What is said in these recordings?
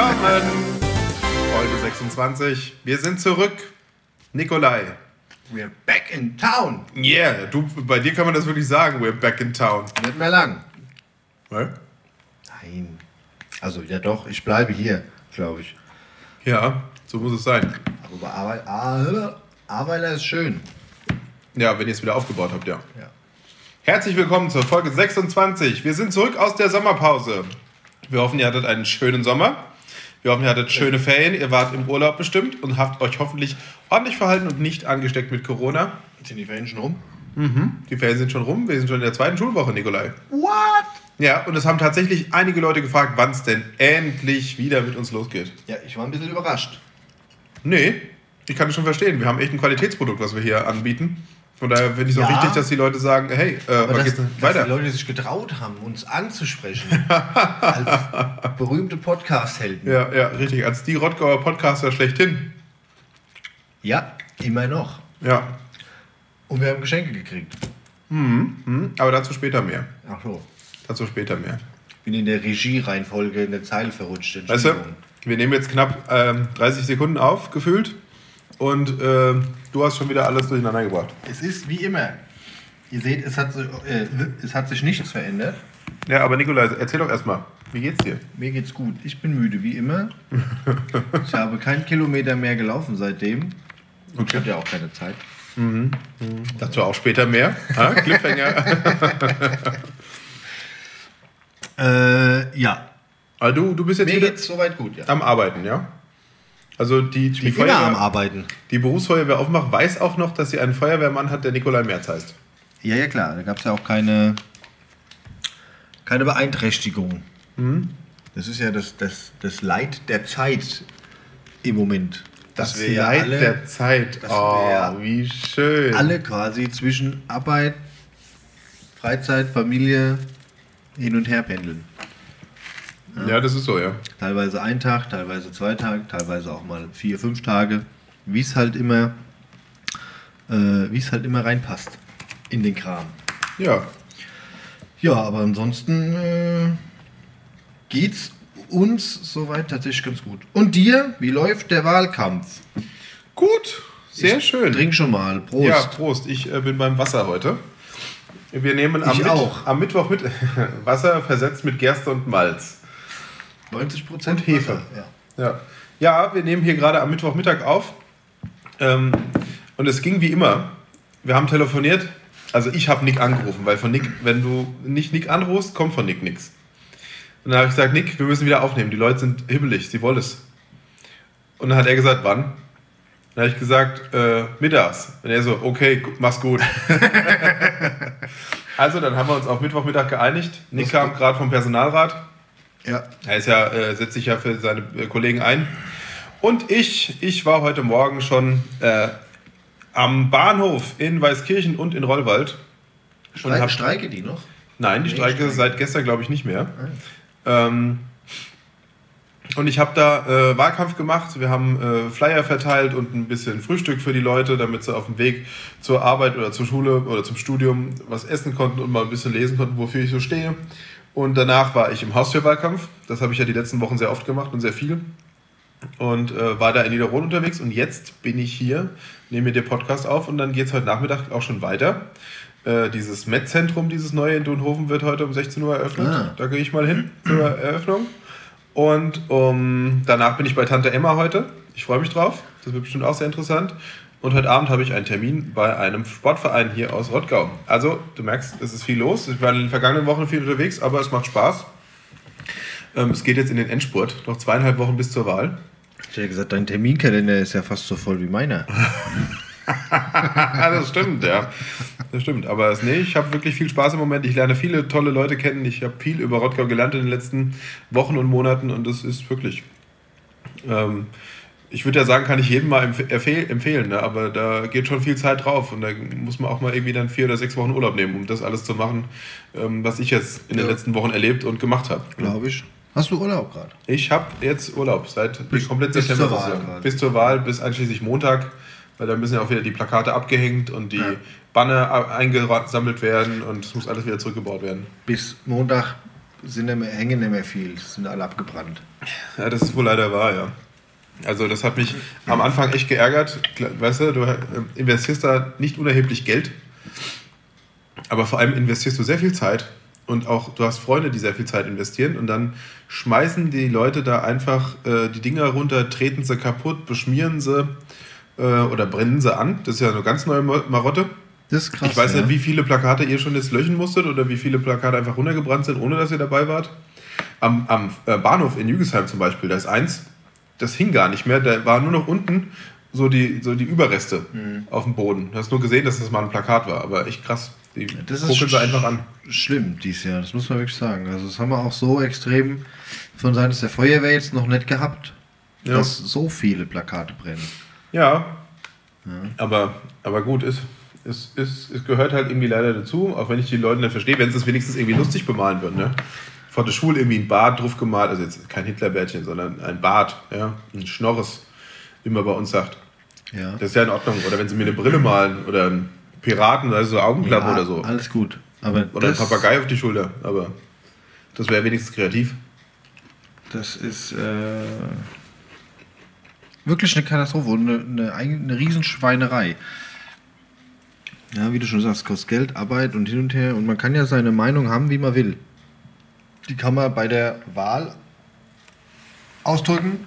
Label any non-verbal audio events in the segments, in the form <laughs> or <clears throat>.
willkommen. Folge 26. Wir sind zurück. Nikolai. We're back in town. Yeah, du, bei dir kann man das wirklich sagen. We're back in town. Nicht mehr lang. Hä? Nein. Also, ja doch, ich bleibe hier, glaube ich. Ja, so muss es sein. Aber Arbeit, ah, Arbeiter ist schön. Ja, wenn ihr es wieder aufgebaut habt, ja. Ja. Herzlich willkommen zur Folge 26. Wir sind zurück aus der Sommerpause. Wir hoffen, ihr hattet einen schönen Sommer. Wir hoffen, ihr hattet schöne Ferien. Ihr wart im Urlaub bestimmt und habt euch hoffentlich ordentlich verhalten und nicht angesteckt mit Corona. Sind die Ferien schon rum? Die Ferien sind schon rum. Wir sind schon in der zweiten Schulwoche, Nikolai. What? Ja, und es haben tatsächlich einige Leute gefragt, wann es denn endlich wieder mit uns losgeht. Ja, ich war ein bisschen überrascht. Nee, ich kann es schon verstehen. Wir haben echt ein Qualitätsprodukt, was wir hier anbieten. Von daher finde ich es auch Ja. wichtig, dass die Leute sagen, hey, äh, Aber dass, geht's denn dass weiter? die Leute sich getraut haben, uns anzusprechen. <laughs> als berühmte Podcast-Helden. Ja, ja, richtig. Als die Rottgauer Podcaster schlechthin. ja, immer noch. Ja. Und wir haben Geschenke gekriegt. Hm, aber dazu später mehr. Ach so. Dazu später mehr. Bin in der Regie-Reihenfolge in der Zeile verrutscht. Weißt du, wir nehmen jetzt knapp ähm, 30 Sekunden auf, gefühlt. Und ähm, du hast schon wieder alles durcheinander gebracht. Es ist wie immer. Ihr seht, es hat, sich, äh, es hat sich nichts verändert. Ja, aber Nikolai, erzähl doch erstmal, wie geht's dir? Mir geht's gut. Ich bin müde, wie immer. <laughs> Ich habe keinen Kilometer mehr gelaufen seitdem. Und ich hatte ja auch keine Zeit. Dazu auch später mehr. Ha? Cliffhanger. <laughs> Äh, ja. Aber du, du bist jetzt Mir wieder geht's soweit gut, ja. am Arbeiten, ja? Also die, die, bin immer am Feuerwehr, Arbeiten. die Berufsfeuerwehr Offenbach weiß auch noch, dass sie einen Feuerwehrmann hat, der Nikolai Merz heißt. Ja, ja, klar. Da gab es ja auch keine, keine Beeinträchtigung. Das ist ja das, das, das Leid der Zeit im Moment. Das ja Leid alle, der Zeit. Oh, wie schön. alle quasi zwischen Arbeit, Freizeit, Familie hin und her pendeln. Ja, das ist so, ja. Teilweise ein Tag, teilweise zwei Tage, teilweise auch mal vier, fünf Tage. Wie es halt immer, äh, wie es halt immer reinpasst in den Kram. Ja. Ja, aber ansonsten äh, geht's uns soweit tatsächlich ganz gut. Und dir, wie läuft der Wahlkampf? Gut, sehr schön. Trink schon mal. Prost. Ja, Prost. Ich äh, bin beim Wasser heute. Wir nehmen am, Ich auch. am Mittwoch mit <laughs> Wasser versetzt mit Gerste und Malz. 90 Prozent Und Hefe. Ja. Ja. ja, wir nehmen hier gerade am Mittwochmittag auf. Ähm, und es ging wie immer. Wir haben telefoniert. Also ich habe Nick angerufen, weil von Nick, wenn du nicht Nick anrufst, kommt von Nick nichts. Und dann habe ich gesagt, Nick, wir müssen wieder aufnehmen. Die Leute sind hibbelig, sie wollen es. Und dann hat er gesagt, wann? Dann habe ich gesagt, äh, mittags. Und er so, okay, mach's gut. <laughs> also dann haben wir uns auf Mittwochmittag geeinigt. Nick kam gerade vom Personalrat. Ja. Er ist ja, äh, setzt sich ja für seine äh, Kollegen ein. Und ich, ich war heute Morgen schon äh, am Bahnhof in Weißkirchen und in Rollwald. Und Streik, hab- streike die noch? Nein, die Nee, Streike Streik. seit gestern glaube ich nicht mehr. Ähm, und ich habe da äh, Wahlkampf gemacht. Wir haben äh, Flyer verteilt und ein bisschen Frühstück für die Leute, damit sie auf dem Weg zur Arbeit oder zur Schule oder zum Studium was essen konnten und mal ein bisschen lesen konnten, wofür ich so stehe. Und danach war ich im Haustürwahlkampf. Das habe ich ja die letzten Wochen sehr oft gemacht und sehr viel. Und äh, war da in Niederrhein unterwegs. Und jetzt bin ich hier, nehme mir den Podcast auf und dann geht es heute Nachmittag auch schon weiter. Äh, dieses Met-Zentrum, dieses neue in Dunhofen, wird heute um 16 Uhr eröffnet. Ah. Da gehe ich mal hin zur Eröffnung. Und um, danach bin ich bei Tante Emma heute. Ich freue mich drauf. Das wird bestimmt auch sehr interessant. Und heute Abend habe ich einen Termin bei einem Sportverein hier aus Rottgau. Also, du merkst, es ist viel los. Ich war in den vergangenen Wochen viel unterwegs, aber es macht Spaß. Ähm, es geht jetzt in den Endspurt. Noch zweieinhalb Wochen bis zur Wahl. Ich hätte gesagt, dein Terminkalender ist ja fast so voll wie meiner. <laughs> das stimmt, ja. Das stimmt. Aber es, nee, ich habe wirklich viel Spaß im Moment. Ich lerne viele tolle Leute kennen. Ich habe viel über Rottgau gelernt in den letzten Wochen und Monaten und das ist wirklich. Ähm, ich würde ja sagen, kann ich jedem mal empf empfehl- empfehlen, ne? aber da geht schon viel Zeit drauf und da muss man auch mal irgendwie dann vier oder sechs Wochen Urlaub nehmen, um das alles zu machen, ähm, was ich jetzt in den Ja. letzten Wochen erlebt und gemacht habe. Glaube ich. Hast du Urlaub gerade? Ich habe jetzt Urlaub seit Bis- komplett bis September zur Wahl bis zur Wahl, bis einschließlich Montag, weil da müssen ja auch wieder die Plakate abgehängt und die Ja. Banner eingesammelt werden und es muss alles wieder zurückgebaut werden. Bis Montag sind mehr, hängen nicht mehr viel, sind alle abgebrannt. Ja, das ist wohl leider wahr, ja. Also das hat mich am Anfang echt geärgert. Weißt du, du äh, investierst da nicht unerheblich Geld, aber vor allem investierst du sehr viel Zeit und auch du hast Freunde, die sehr viel Zeit investieren und dann schmeißen die Leute da einfach äh, die Dinger runter, treten sie kaputt, beschmieren sie äh, oder brennen sie an. Das ist ja eine ganz neue Marotte. Das ist krass. Ich weiß ja. nicht, wie viele Plakate ihr schon jetzt löschen musstet oder wie viele Plakate einfach runtergebrannt sind, ohne dass ihr dabei wart. Am, am äh, Bahnhof in Jügesheim zum Beispiel, da ist eins, das hing gar nicht mehr, da war nur noch unten so die, so die Überreste mhm. auf dem Boden. Du hast nur gesehen, dass das mal ein Plakat war, aber echt krass. Die das ist sie einfach an. Schlimm dieses Jahr, das muss man wirklich sagen. Also das haben wir auch so extrem von Seiten der Feuerwehr jetzt noch nicht gehabt, ja. dass so viele Plakate brennen. Ja, ja. Aber, aber gut, ist, es, es, es gehört halt irgendwie leider dazu, auch wenn ich die Leute nicht verstehe, wenn sie es wenigstens irgendwie lustig bemalen würden. Ne? Vor der Schule irgendwie ein Bart drauf gemalt, also jetzt kein Hitlerbärtchen, sondern ein Bart, ja? ein Schnorres, wie man bei uns sagt. Ja. Das ist ja in Ordnung. Oder wenn sie mir eine Brille malen oder einen Piraten, also so Augenklappe ja, oder so. Alles gut. Aber oder ein Papagei auf die Schulter, aber das wäre wenigstens kreativ. Das ist äh, wirklich eine Katastrophe und eine, eine, eine Riesenschweinerei. Ja, wie du schon sagst, kostet Geld, Arbeit und hin und her. Und man kann ja seine Meinung haben, wie man will. Die kann man bei der Wahl ausdrücken,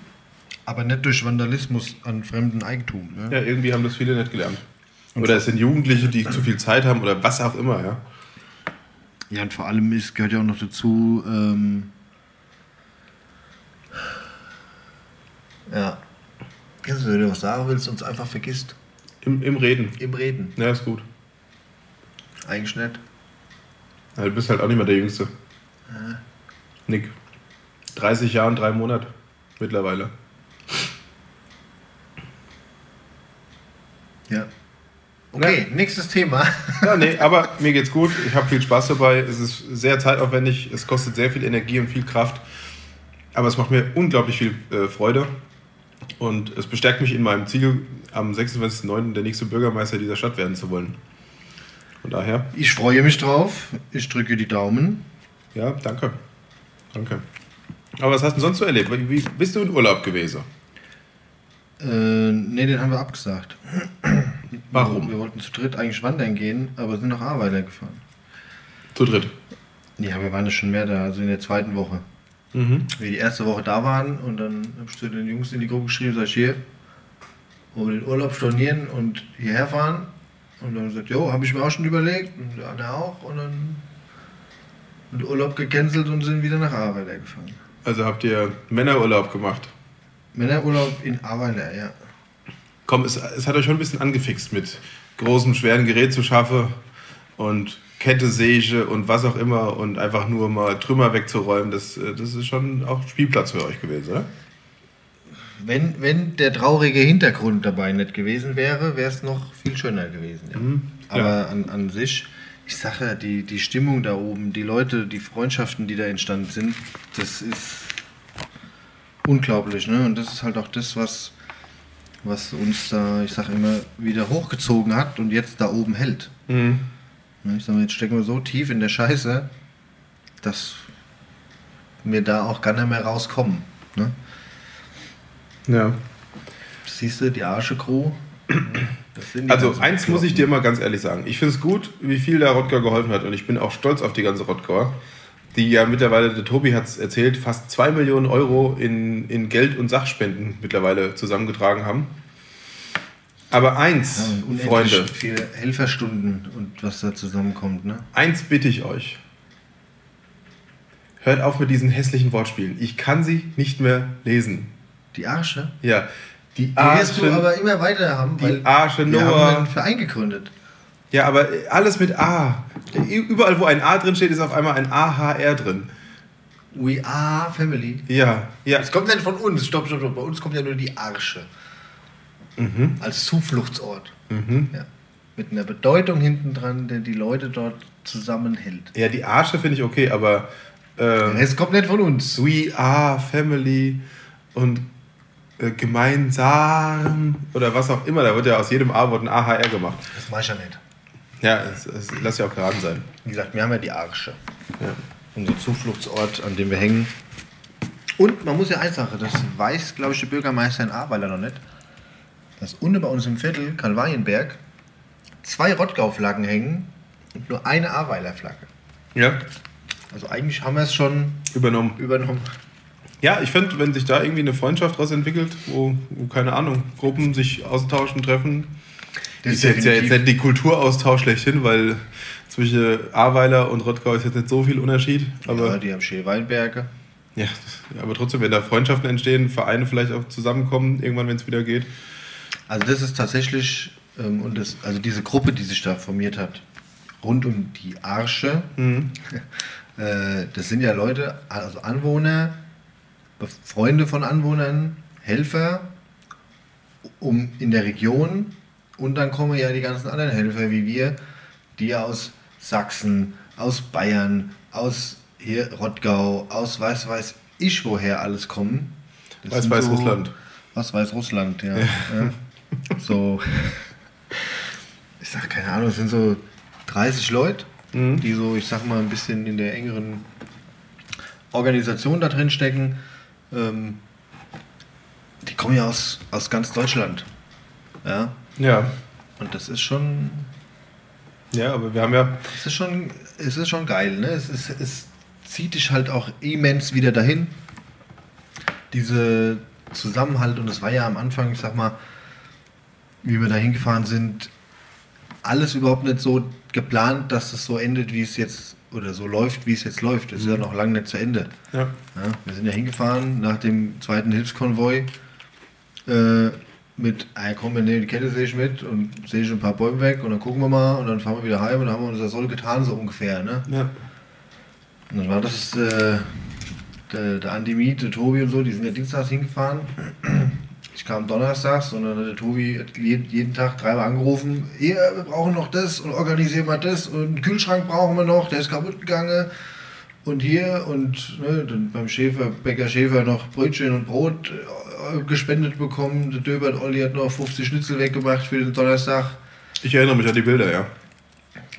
aber nicht durch Vandalismus an fremdem Eigentum. Ne? Ja, irgendwie haben das viele nicht gelernt. Oder es sind Jugendliche, die zu viel Zeit haben oder was auch immer, ja. Ja, und vor allem ist, gehört ja auch noch dazu, ähm, ja, wenn du was sagen willst, uns einfach vergisst. Im, Im Reden. Im Reden. Ja, ist gut. Eigentlich nicht. Ja, du bist halt auch nicht mehr der Jüngste. Ja. Nick. 30 Jahre und drei Monate mittlerweile. Ja. Okay, ja. nächstes Thema. Ja, nee, <laughs> aber mir geht's gut. Ich habe viel Spaß dabei. Es ist sehr zeitaufwendig. Es kostet sehr viel Energie und viel Kraft. Aber es macht mir unglaublich viel äh, Freude. Und es bestärkt mich in meinem Ziel, am 26.09. der nächste Bürgermeister dieser Stadt werden zu wollen. Von daher. Ich freue mich drauf. Ich drücke die Daumen. Ja, danke. Danke. Aber was hast du sonst so erlebt? Wie bist du in Urlaub gewesen? Äh, ne, den haben wir abgesagt. Warum? Wir wollten zu dritt eigentlich wandern gehen, aber sind nach Arbeiter gefahren. Zu dritt? Ja, wir waren ja schon mehr da, also in der zweiten Woche. Mhm. Wir die erste Woche da waren und dann habe ich zu den Jungs in die Gruppe geschrieben, sag ich hier, wollen wir den Urlaub stornieren und hierher fahren? Und dann gesagt, jo, habe ich mir auch schon überlegt und der andere auch und dann den Urlaub gecancelt und sind wieder nach Arbeiter gefahren. Also habt ihr Männerurlaub gemacht? Männerurlaub in Arbeiter, ja. Komm, es, es hat euch schon ein bisschen angefixt mit großem, schweren Gerät zu schaffen und Kette, Säge und was auch immer und einfach nur mal Trümmer wegzuräumen, das, das ist schon auch Spielplatz für euch gewesen, oder? Wenn, wenn der traurige Hintergrund dabei nicht gewesen wäre, wäre es noch viel schöner gewesen. Ja. Mhm. Aber. An, an sich, ich sage die, die Stimmung da oben, die Leute, die Freundschaften, die da entstanden sind, das ist unglaublich. Ne? Und das ist halt auch das, was, was uns da, ich sage immer, wieder hochgezogen hat und jetzt da oben hält. Mhm. Ne, ich sage mal, jetzt stecken wir so tief in der Scheiße, dass wir da auch gar nicht mehr rauskommen. Ne? Ja. Siehst du, die Arsche-Crew. <clears throat> Also eins muss ich dir mal ganz ehrlich sagen. Ich finde es gut, wie viel der Rottgau geholfen hat und ich bin auch stolz auf die ganze Rottgauer, die ja mittlerweile, der Tobi hat es erzählt, fast zwei Millionen Euro in, in Geld und Sachspenden mittlerweile zusammengetragen haben. Aber eins, ja, Freunde. Viele Helferstunden und was da zusammenkommt, ne? Eins bitte ich euch. Hört auf mit diesen hässlichen Wortspielen. Ich kann sie nicht mehr lesen. Die Arsche? Ja. Die, Arsche. Die wirst du aber immer weiter haben, weil die Arsche wir Noah. haben einen Verein gegründet. Ja, aber alles mit A. Überall, wo ein A drin steht, ist auf einmal ein AHR drin. We are Family. Ja, ja. Es kommt ja nicht von uns. Stopp, stopp, stopp. Bei uns kommt ja nur die Arsche. Mhm. Als Zufluchtsort. Mhm. Ja. Mit einer Bedeutung hinten dran, der die Leute dort zusammenhält. Ja, die Arsche finde ich okay, aber. Äh, es kommt nicht von uns. We are Family und äh, gemeinsam oder was auch immer. Da wird ja aus jedem A-Wort ein AHR gemacht. Das weiß ich ja nicht. Ja, es, es, lass ja auch geraden sein. Wie gesagt, wir haben ja die Arsche. Ja. unser Zufluchtsort, an dem wir hängen. Und man muss ja eins sagen, das weiß, glaube ich, der Bürgermeister in Ahrweiler noch nicht, dass unten bei uns im Viertel, Kalvarienberg, zwei Rottgau-Flaggen hängen und nur eine Ahrweiler Flagge. Ja. Also eigentlich haben wir es schon übernommen. übernommen. Ja, ich finde, wenn sich da irgendwie eine Freundschaft daraus entwickelt, wo, wo, keine Ahnung, Gruppen sich austauschen, treffen, das ist jetzt ja jetzt nicht die Kulturaustausch schlechthin, weil zwischen Ahrweiler und Rottgau ist jetzt nicht so viel Unterschied. Aber ja, die haben schöne Weinberge. Ja, aber trotzdem, wenn da Freundschaften entstehen, Vereine vielleicht auch zusammenkommen, irgendwann, wenn es wieder geht. Also das ist tatsächlich, ähm, und das, also diese Gruppe, die sich da formiert hat, rund um die Arsche, mhm. <laughs> äh, das sind ja Leute, also Anwohner, Freunde von Anwohnern, Helfer, um in der Region und dann kommen ja die ganzen anderen Helfer wie wir, die aus Sachsen, aus Bayern, aus hier Rottgau, aus weiß weiß ich woher alles kommen. Das weiß weiß so, Russland. Was weiß Russland, ja. ja. <laughs> ja. So, ich sag keine Ahnung, es sind so 30 Leute, mhm. die so, ich sag mal, ein bisschen in der engeren Organisation da drin stecken. Ähm, die kommen ja aus, aus ganz Deutschland. Ja. Ja. Und das ist schon. Ja, aber wir haben ja. Es ist schon, es ist schon geil, ne? Es, ist, es zieht dich halt auch immens wieder dahin. Diese Zusammenhalt, und das war ja am Anfang, ich sag mal, wie wir da hingefahren sind, alles überhaupt nicht so geplant, dass es so endet, wie es jetzt oder so läuft, wie es jetzt läuft. Es ist ja mhm. noch lange nicht zu Ende. Ja. ja. wir sind ja hingefahren nach dem zweiten Hilfskonvoi äh, mit, ah, komm, wir nehmen die Kette, sehe ich mit und sehe ich ein paar Bäume weg und dann gucken wir mal und dann fahren wir wieder heim und dann haben wir unser Soll getan, so ungefähr. Ne? Ja. Und dann war das äh, der, der Andi Miet, der Tobi und so, die sind ja dienstags hingefahren. Ich kam donnerstags und dann hat der Tobi jeden Tag dreimal angerufen, hier, wir brauchen noch das und organisieren wir das und einen Kühlschrank brauchen wir noch, der ist kaputt gegangen. Und hier und ne, dann beim Schäfer, Bäcker Schäfer noch Brötchen und Brot äh, gespendet bekommen. Der Döbert Olli hat noch 50 Schnitzel weggemacht für den Donnerstag. Ich erinnere mich an die Bilder, ja.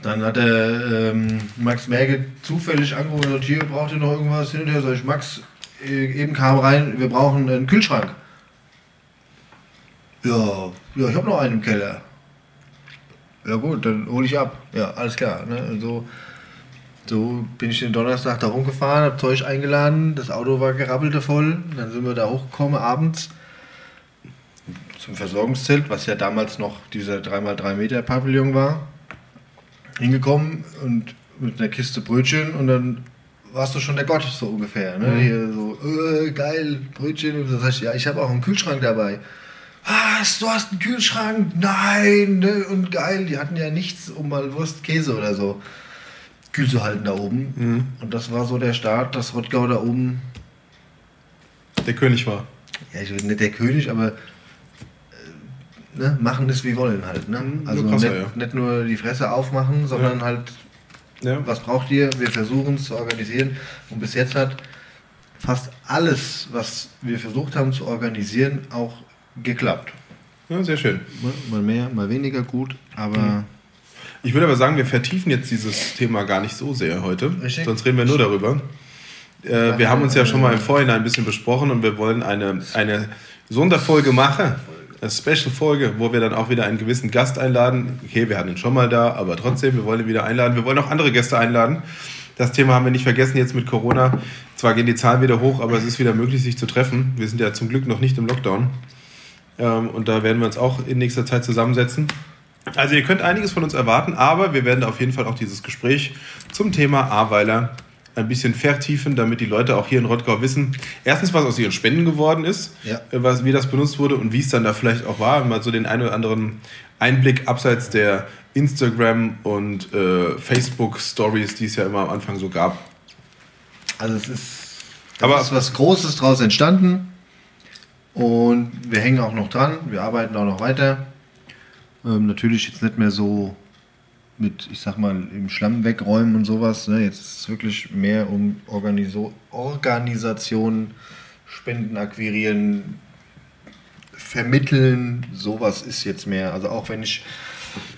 Dann hat der ähm, Max Merge zufällig angerufen und hier braucht ihr noch irgendwas hin und her. Sag ich, Max, äh, eben kam rein, wir brauchen einen Kühlschrank. Ja, ja, ich habe noch einen im Keller. Ja gut, dann hole ich ab. Ja, alles klar. Ne? Also, so bin ich den Donnerstag da rumgefahren, habe Zeug eingeladen, das Auto war gerabbelte voll. Dann sind wir da hochgekommen abends zum Versorgungszelt, was ja damals noch dieser 3x3 Meter Pavillon war. Hingekommen und mit einer Kiste Brötchen und dann warst du schon der Gott, so ungefähr. Ne? Mhm. Hier so, äh, geil, Brötchen. Und dann sagst du, ja, ich habe auch einen Kühlschrank dabei was, du hast einen Kühlschrank? Nein, ne? und geil, die hatten ja nichts, um mal Wurst, Käse oder so kühl zu halten da oben. Mhm. Und das war so der Start, dass Rottgau da oben der König war. Ja, ich will nicht der König, aber äh, ne, machen es wie wollen halt. Ne? Mhm, also krasser, nicht, ja. nicht, nur die Fresse aufmachen, sondern ja. halt, ja. was braucht ihr? Wir versuchen es zu organisieren. Und bis jetzt hat fast alles, was wir versucht haben zu organisieren, auch geklappt. Ja, sehr schön. Mal mehr, mal weniger gut, aber. Mhm. Ich würde aber sagen, wir vertiefen jetzt dieses Thema gar nicht so sehr heute. Richtig. Sonst reden wir nur darüber. Äh, wir haben uns ja schon mal im Vorhinein ein bisschen besprochen und wir wollen eine, eine Sonderfolge machen. Eine Special-Folge, wo wir dann auch wieder einen gewissen Gast einladen. Okay, wir hatten ihn schon mal da, aber trotzdem, wir wollen ihn wieder einladen. Wir wollen auch andere Gäste einladen. Das Thema haben wir nicht vergessen jetzt mit Corona. Zwar gehen die Zahlen wieder hoch, aber es ist wieder möglich, sich zu treffen. Wir sind ja zum Glück noch nicht im Lockdown. Ähm, und da werden wir uns auch in nächster Zeit zusammensetzen. Also ihr könnt einiges von uns erwarten, aber wir werden auf jeden Fall auch dieses Gespräch zum Thema Ahrweiler ein bisschen vertiefen, damit die Leute auch hier in Rottgau wissen, erstens, was aus ihren Spenden geworden ist, ja. Äh, was, wie das benutzt wurde und wie es dann da vielleicht auch war. Mal so den einen oder anderen Einblick abseits der Instagram- und äh, Facebook-Stories, die es ja immer am Anfang so gab. Also es ist, Aber, ist was Großes daraus entstanden. Und wir hängen auch noch dran, wir arbeiten auch noch weiter. Ähm, natürlich jetzt nicht mehr so mit, ich sag mal, im Schlamm wegräumen und sowas. Ne? Jetzt ist es wirklich mehr um Organiso Organisation, Spenden akquirieren, vermitteln. Sowas ist jetzt mehr. Also auch wenn ich,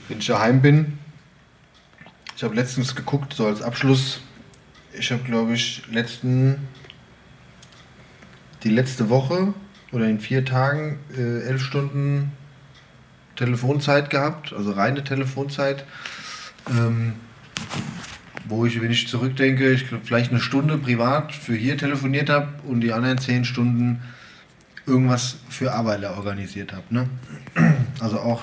wenn ich daheim bin. Ich habe letztens geguckt, so als Abschluss ich habe, glaube ich, letzten die letzte Woche oder in vier Tagen äh, elf Stunden Telefonzeit gehabt, also reine Telefonzeit. Ähm, wo ich, wenn ich zurückdenke, ich glaube, vielleicht eine Stunde privat für hier telefoniert habe und die anderen zehn Stunden irgendwas für Arbeiter organisiert habe. Ne? Also auch,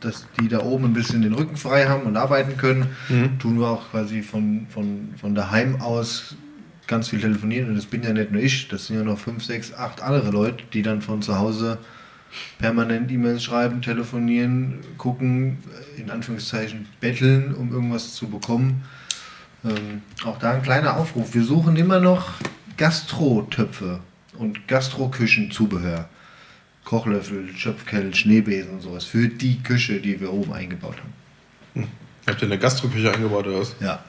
dass die da oben ein bisschen den Rücken frei haben und arbeiten können, mhm. tun wir auch quasi von, von, von daheim aus ganz viel telefonieren. Und das bin ja nicht nur ich, das sind ja noch fünf, sechs, acht andere Leute, die dann von zu Hause permanent E-Mails schreiben, telefonieren, gucken, in Anführungszeichen betteln, um irgendwas zu bekommen. Ähm, auch da ein kleiner Aufruf. Wir suchen immer noch Gastrotöpfe und Gastroküchenzubehör. Kochlöffel, Schöpfkell, Schneebesen und sowas für die Küche, die wir oben eingebaut haben. Hm. Habt ihr eine Gastroküche eingebaut oder was? Ja.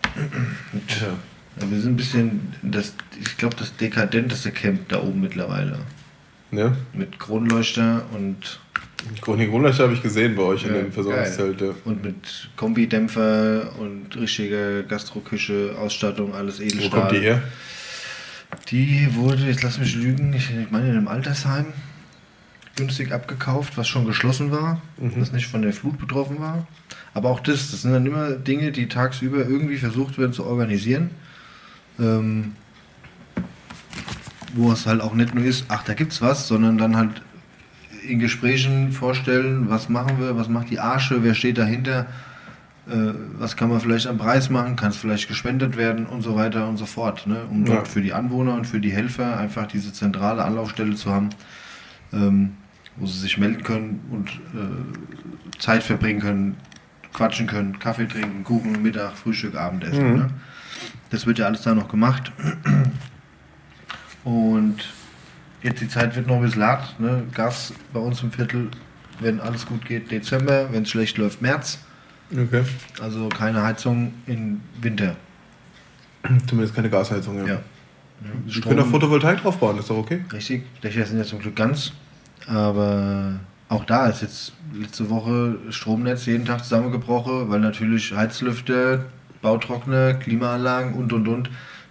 ja. Ja wir sind ein bisschen, das, ich glaube, das dekadenteste Camp da oben mittlerweile. Ja. Mit Kronleuchter und. Die Kronleuchter habe ich gesehen bei euch ja, in den Versorgungszelten. Und mit Kombidämpfer und richtiger Gastroküche, Ausstattung, alles Edelstahl. Wo kommt die her? Die wurde, jetzt lass mich lügen, ich meine in einem Altersheim günstig abgekauft, was schon geschlossen war, mhm. was nicht von der Flut betroffen war. Aber auch das, das sind dann immer Dinge, die tagsüber irgendwie versucht werden zu organisieren. Ähm, wo es halt auch nicht nur ist, ach, da gibt's was, sondern dann halt in Gesprächen vorstellen, was machen wir, was macht die Arsche, wer steht dahinter, äh, was kann man vielleicht am Preis machen, kann es vielleicht gespendet werden und so weiter und so fort. Ne? Um ja. dort für die Anwohner und für die Helfer einfach diese zentrale Anlaufstelle zu haben, ähm, wo sie sich melden können und äh, Zeit verbringen können, quatschen können, Kaffee trinken, Kuchen, Mittag, Frühstück, Abendessen. Mhm. Ne? Das wird ja alles da noch gemacht. Und jetzt die Zeit wird noch ein bisschen hart. Ne? Gas bei uns im Viertel, wenn alles gut geht, Dezember, wenn es schlecht läuft, März. Okay. Also keine Heizung im Winter. Zumindest keine Gasheizung, ja. ja. Wir können da Photovoltaik draufbauen, ist doch okay. Richtig, Dächer sind ja zum Glück ganz. Aber auch da ist jetzt letzte Woche Stromnetz jeden Tag zusammengebrochen, weil natürlich Heizlüfter, Bautrockner, Klimaanlagen und und und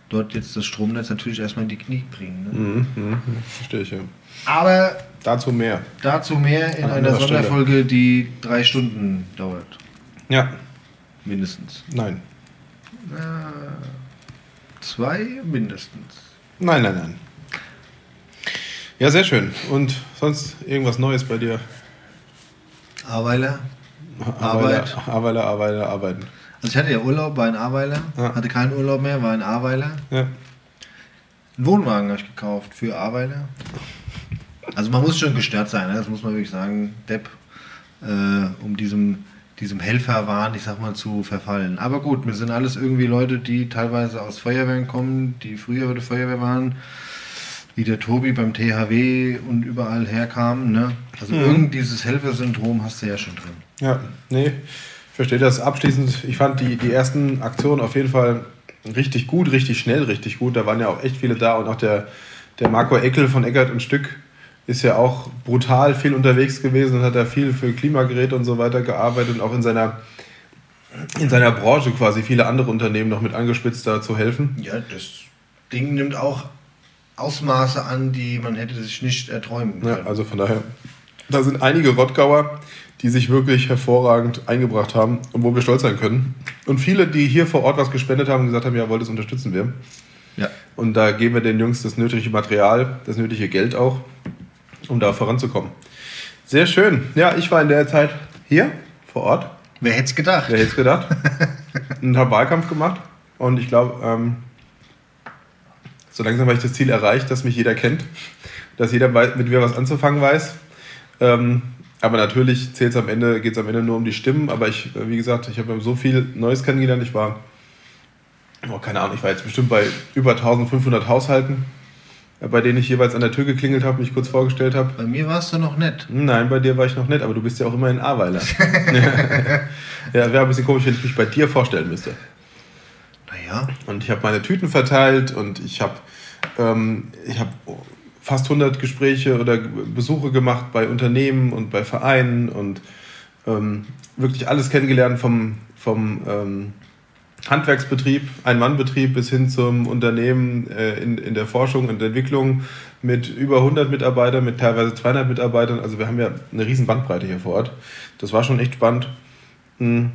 dort jetzt das Stromnetz natürlich erstmal in die Knie bringen. Ne? Mhm, mh, mh, verstehe ich ja. Aber dazu mehr. Dazu mehr in An einer Sonderfolge, Stelle. die drei Stunden dauert. Ja. Mindestens. Nein. Äh, zwei mindestens. Nein, nein, nein. Ja, sehr schön. Und sonst irgendwas Neues bei dir? Aweiler. Arbeit. Aweiler, Aweiler, arbeiten. Also ich hatte ja Urlaub, war in Aweiler, ja. hatte keinen Urlaub mehr, war in Aweiler. Ja. Einen Wohnwagen habe ich gekauft für Aweiler. Also man muss schon gestört sein, ne? das muss man wirklich sagen, Depp, äh, um diesem, diesem Helferwahn, ich sag mal, zu verfallen. Aber gut, wir sind alles irgendwie Leute, die teilweise aus Feuerwehren kommen, die früher bei der Feuerwehr waren, wie der Tobi beim THW und überall herkamen. Ne? Also mhm. irgend dieses Helfersyndrom hast du ja schon drin. Ja, nee. Ich verstehe das abschließend. Ich fand die, die ersten Aktionen auf jeden Fall richtig gut, richtig schnell, richtig gut. Da waren ja auch echt viele da und auch der, der Marco Eckel von Eckert und Stück ist ja auch brutal viel unterwegs gewesen und hat da viel für Klimageräte und so weiter gearbeitet und auch in seiner, in seiner Branche quasi viele andere Unternehmen noch mit angespitzt da zu helfen. Ja, das Ding nimmt auch Ausmaße an, die man hätte sich nicht erträumen können. Ja, also von daher, da sind einige Rottgauer, die sich wirklich hervorragend eingebracht haben und wo wir stolz sein können. Und viele, die hier vor Ort was gespendet haben und gesagt haben, ja, wollt es unterstützen wir. Ja. Und da geben wir den Jungs das nötige Material, das nötige Geld auch, um da voranzukommen. Sehr schön. Ja, ich war in der Zeit hier vor Ort. Wer hätte es gedacht? Wer hätte es gedacht? <laughs> und habe Wahlkampf gemacht. Und ich glaube, ähm, so langsam habe ich das Ziel erreicht, dass mich jeder kennt, dass jeder mit mir was anzufangen weiß. Ähm, aber natürlich zählt es am Ende, geht es am Ende nur um die Stimmen. Aber ich, äh, wie gesagt, ich habe so viel Neues kennengelernt. Ich war, oh, keine Ahnung, ich war jetzt bestimmt bei über 1500 Haushalten, äh, bei denen ich jeweils an der Tür geklingelt habe, mich kurz vorgestellt habe. Bei mir warst du noch nett. Nein, bei dir war ich noch nett, aber du bist ja auch immer in Ahrweiler. <laughs> ja, wäre ein bisschen komisch, wenn ich mich bei dir vorstellen müsste. Naja. Und ich habe meine Tüten verteilt und ich habe ähm, hab fast 100 Gespräche oder Besuche gemacht bei Unternehmen und bei Vereinen und ähm, wirklich alles kennengelernt vom, vom, ähm, Handwerksbetrieb, Ein-Mann-Betrieb bis hin zum Unternehmen äh, in, in der Forschung und Entwicklung mit über 100 Mitarbeitern, mit teilweise 200 Mitarbeitern. Also wir haben ja eine riesen Bandbreite hier vor Ort. Das war schon echt spannend. Hm.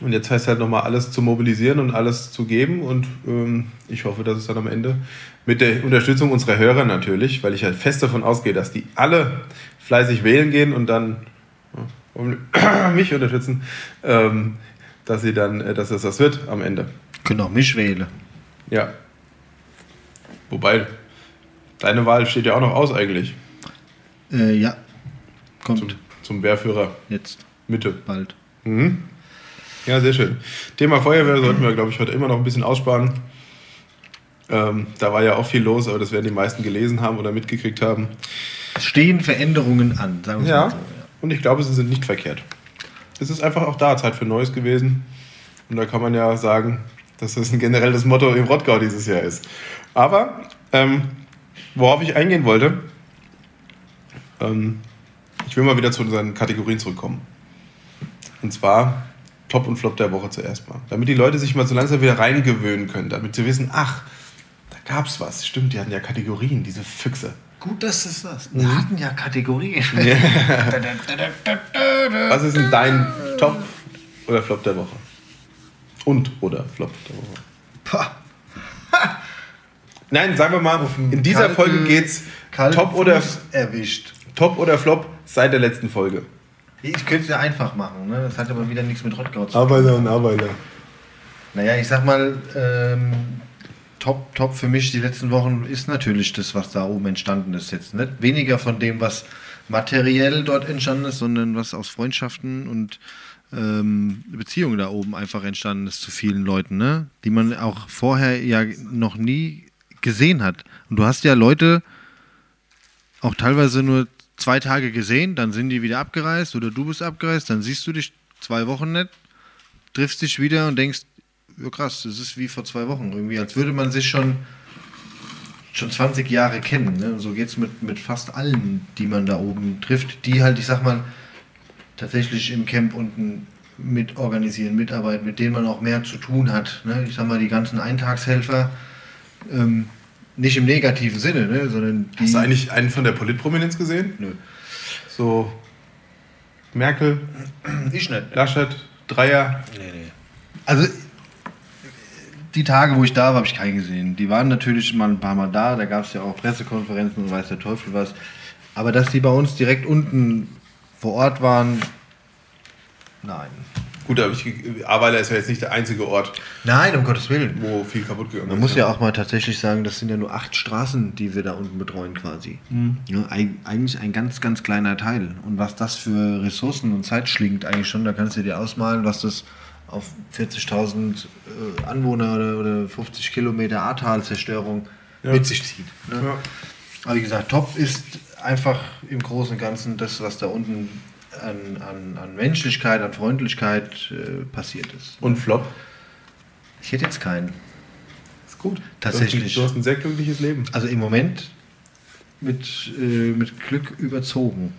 Und jetzt heißt halt nochmal alles zu mobilisieren und alles zu geben. Und ähm, ich hoffe, dass es dann am Ende mit der Unterstützung unserer Hörer natürlich, weil ich halt fest davon ausgehe, dass die alle fleißig wählen gehen und dann ja, <coughs> mich unterstützen, ähm, dass sie dann, äh, dass es das wird am Ende. Können auch mich wählen. Ja. Wobei, deine Wahl steht ja auch noch aus eigentlich. Äh, ja. Kommt. Zum, zum Wehrführer. Jetzt. Mitte. Bald. Mhm. Ja, sehr schön. Thema Feuerwehr sollten wir, glaube ich, heute immer noch ein bisschen aussparen. Ähm, da war ja auch viel los, aber das werden die meisten gelesen haben oder mitgekriegt haben. Es stehen Veränderungen an, sagen wir ja, mal so. Ja. Und ich glaube, sie sind nicht verkehrt. Es ist einfach auch da Zeit für Neues gewesen. Und da kann man ja sagen, dass das ein generelles Motto im Rottgau dieses Jahr ist. Aber ähm, worauf ich eingehen wollte, ähm, ich will mal wieder zu unseren Kategorien zurückkommen. Und zwar Top und Flop der Woche zuerst mal. Damit die Leute sich mal so langsam wieder reingewöhnen können, damit sie wissen, ach, da gab's was. Stimmt, die hatten ja Kategorien, diese Füchse. Gut, dass es sagst. Wir mhm. hatten ja Kategorien. <laughs> was ist denn dein Top oder Flop der Woche? Und oder Flop der Woche? <laughs> Nein, sagen wir mal, in dieser Folge geht's Top oder erwischt. Top oder Flop seit der letzten Folge. Ich könnte es ja einfach machen, ne? das hat aber wieder nichts mit Rottgau zu tun. Arbeiter und Arbeiter. Naja, ich sag mal, ähm, top, top für mich die letzten Wochen ist natürlich das, was da oben entstanden ist. Jetzt nicht weniger von dem, was materiell dort entstanden ist, sondern was aus Freundschaften und ähm, Beziehungen da oben einfach entstanden ist zu vielen Leuten, ne? die man auch vorher ja noch nie gesehen hat. Und du hast ja Leute auch teilweise nur zwei Tage gesehen, dann sind die wieder abgereist oder du bist abgereist, dann siehst du dich zwei Wochen nicht, triffst dich wieder und denkst, ja krass, das ist wie vor zwei Wochen irgendwie, als würde man sich schon, schon 20 Jahre kennen. Ne? So geht es mit, mit fast allen, die man da oben trifft, die halt, ich sag mal, tatsächlich im Camp unten mit organisieren, mitarbeiten, mit denen man auch mehr zu tun hat. Ne? Ich sag mal, die ganzen Eintagshelfer, ähm, nicht im negativen Sinne, ne, sondern die. Hast du eigentlich einen von der Politprominenz gesehen? Nö. So Merkel, ich nicht. Laschet, Dreier. Nee, nee. Also die Tage, wo ich da war, habe ich keinen gesehen. Die waren natürlich mal ein paar Mal da, da gab es ja auch Pressekonferenzen und weiß der Teufel was. Aber dass die bei uns direkt unten vor Ort waren, nein. Gut, aber ich, Aweiler ist ja jetzt nicht der einzige Ort. Nein, um Gottes Willen. Wo viel kaputt gegangen ist. Man muss ja auch mal tatsächlich sagen, das sind ja nur acht Straßen, die wir da unten betreuen quasi. Mhm. Ja, eigentlich ein ganz, ganz kleiner Teil. Und was das für Ressourcen und Zeit schlingt eigentlich schon, da kannst du dir ausmalen, was das auf 40.000 äh, Anwohner oder, oder 50 Kilometer Ahrtal-Zerstörung ja. mit sich zieht. Ne? Ja. Aber wie gesagt, top ist einfach im Großen und Ganzen das, was da unten an, an, an Menschlichkeit, an Freundlichkeit äh, passiert ist. Und Flop? Ich hätte jetzt keinen. Ist gut. Tatsächlich. Du hast ein sehr glückliches Leben. Also im Moment mit, äh, mit Glück überzogen.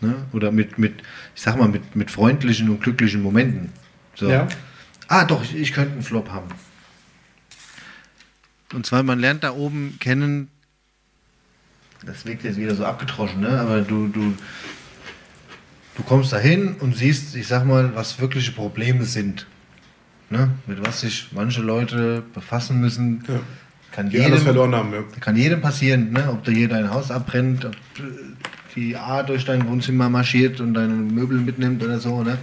Ne? Oder mit, mit, ich sag mal, mit, mit freundlichen und glücklichen Momenten. So. Ja. Ah, doch, ich, ich könnte einen Flop haben. Und zwar, man lernt da oben kennen, das wirkt jetzt wieder so abgetroschen, ne? aber du, du, du kommst dahin und siehst, ich sag mal, was wirkliche Probleme sind. Ne? Mit was sich manche Leute befassen müssen. Ja. Kann die jedem, verloren haben, ja. Kann jedem passieren, ne? ob dir hier dein Haus abbrennt, ob die A durch dein Wohnzimmer marschiert und deine Möbel mitnimmt oder so. Ne?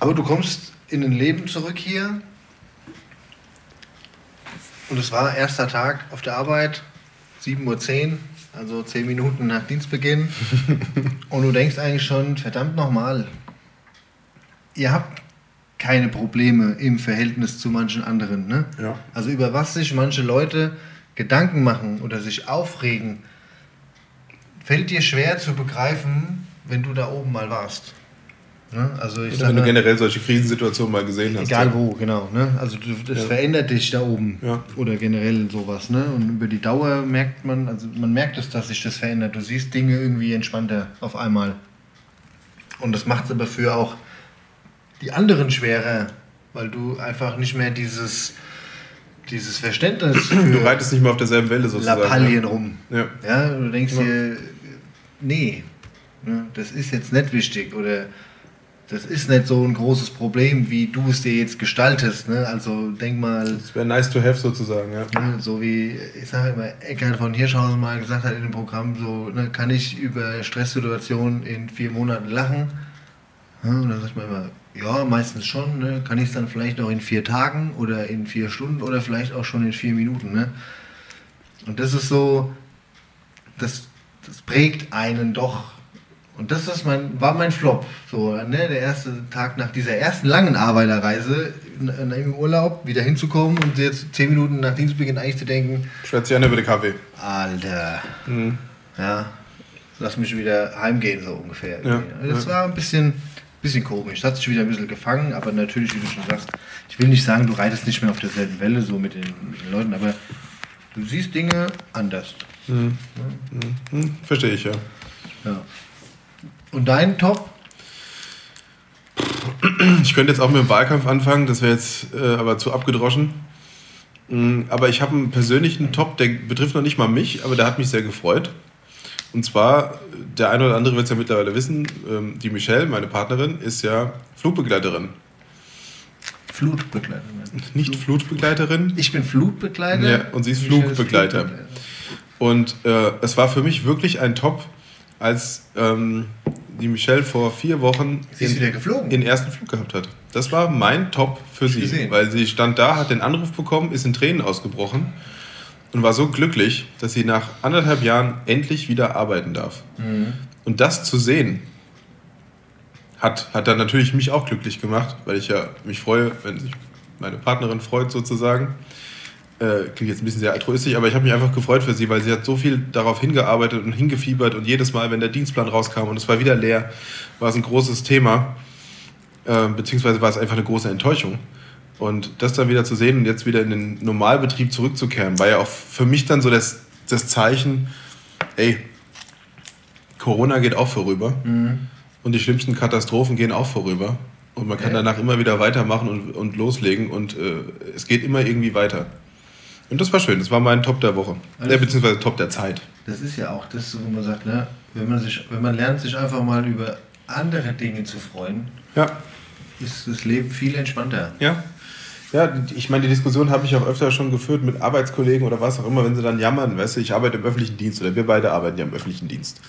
Aber du kommst in ein Leben zurück hier. Und es war erster Tag auf der Arbeit, 7.10 Uhr also zehn Minuten nach Dienstbeginn. und du denkst eigentlich schon, verdammt nochmal, ihr habt keine Probleme im Verhältnis zu manchen anderen. Ne? Ja. Also über was sich manche Leute Gedanken machen oder sich aufregen, fällt dir schwer zu begreifen, wenn du da oben mal warst. Ne? Also ich Oder wenn du generell solche Krisensituationen mal gesehen hast. Egal ja. wo, genau. Ne? Also das ja. verändert dich da oben. Ja. Oder generell sowas. Ne? Und über die Dauer merkt man, also man merkt es, dass sich das verändert. Du siehst Dinge irgendwie entspannter auf einmal. Und das macht es aber für auch die anderen schwerer, weil du einfach nicht mehr dieses, dieses Verständnis <clears throat> Du reitest nicht mehr auf derselben Welle sozusagen. Lappalien ja. rum. Ja. Ja, du denkst dir, nee, ne, das ist jetzt nicht wichtig oder das ist nicht so ein großes Problem, wie du es dir jetzt gestaltest. Ne? Also denk mal, Das wäre nice to have sozusagen, ja. ne, so wie, ich sage immer, Eckhard von Hirschhausen mal gesagt hat in dem Programm, so ne, kann ich über Stresssituationen in vier Monaten lachen. Ja, und dann sagt man immer, ja, meistens schon. Ne? Kann ich es dann vielleicht auch in vier Tagen oder in vier Stunden oder vielleicht auch schon in vier Minuten. Ne? Und das ist so, das, das prägt einen doch. Und das ist mein, war mein Flop. So, ne? Der erste Tag nach dieser ersten langen Arbeiterreise in, im Urlaub wieder hinzukommen und jetzt zehn Minuten nach Dienstbeginn eigentlich zu denken, Schwätzt sich an über den Kaffee. Alter, Mhm. ja, lass mich wieder heimgehen, so ungefähr. Ja, Das ja. war ein bisschen, bisschen komisch. Das hat sich wieder ein bisschen gefangen, aber natürlich, wie du schon sagst, ich will nicht sagen, du reitest nicht mehr auf derselben Welle so mit den, mit den Leuten, aber du siehst Dinge anders. Hm, verstehe ich, ja. Ja. Und dein Top? Ich könnte jetzt auch mit dem Wahlkampf anfangen, das wäre jetzt äh, aber zu abgedroschen. Mm, Aber ich habe einen persönlichen Top, der betrifft noch nicht mal mich, aber der hat mich sehr gefreut. Und zwar, der eine oder andere wird es ja mittlerweile wissen, ähm, die Michelle, meine Partnerin, ist ja Flugbegleiterin. Flutbegleiter. Nicht Flutbegleiterin. Ich bin Flutbegleiter. Ja, und sie ist Michelle Flugbegleiter. Flugbegleiter. Und äh, es war für mich wirklich ein Top, als ähm, die Michelle vor vier Wochen Sie ist wieder geflogen. den ersten Flug gehabt hat. Das war mein Top für sie, gesehen. weil sie stand da, hat den Anruf bekommen, ist in Tränen ausgebrochen und war so glücklich, dass sie nach anderthalb Jahren endlich wieder arbeiten darf. Mhm. Und das zu sehen, hat, hat dann natürlich mich auch glücklich gemacht, weil ich ja mich freue, wenn sich meine Partnerin freut sozusagen. Äh, klingt jetzt ein bisschen sehr altruistisch, aber ich habe mich einfach gefreut für sie, weil sie hat so viel darauf hingearbeitet und hingefiebert und jedes Mal, wenn der Dienstplan rauskam und es war wieder leer, war es ein großes Thema, äh, beziehungsweise war es einfach eine große Enttäuschung. Und das dann wieder zu sehen und jetzt wieder in den Normalbetrieb zurückzukehren, war ja auch für mich dann so das, das Zeichen, ey, Corona geht auch vorüber und die schlimmsten Katastrophen gehen auch vorüber. Und man kann Ja. danach immer wieder weitermachen und, und loslegen und äh, es geht immer irgendwie weiter. Und das war schön, das war mein Top der Woche. Äh, beziehungsweise Top der Zeit. Das ist ja auch das, wo man sagt, ne, wenn man sich, wenn man lernt, sich einfach mal über andere Dinge zu freuen, Ja, ist das Leben viel entspannter. ja. Ja, ich meine, die Diskussion habe ich auch öfter schon geführt mit Arbeitskollegen oder was auch immer, wenn sie dann jammern, weißt du, ich arbeite im öffentlichen Dienst oder wir beide arbeiten ja im öffentlichen Dienst.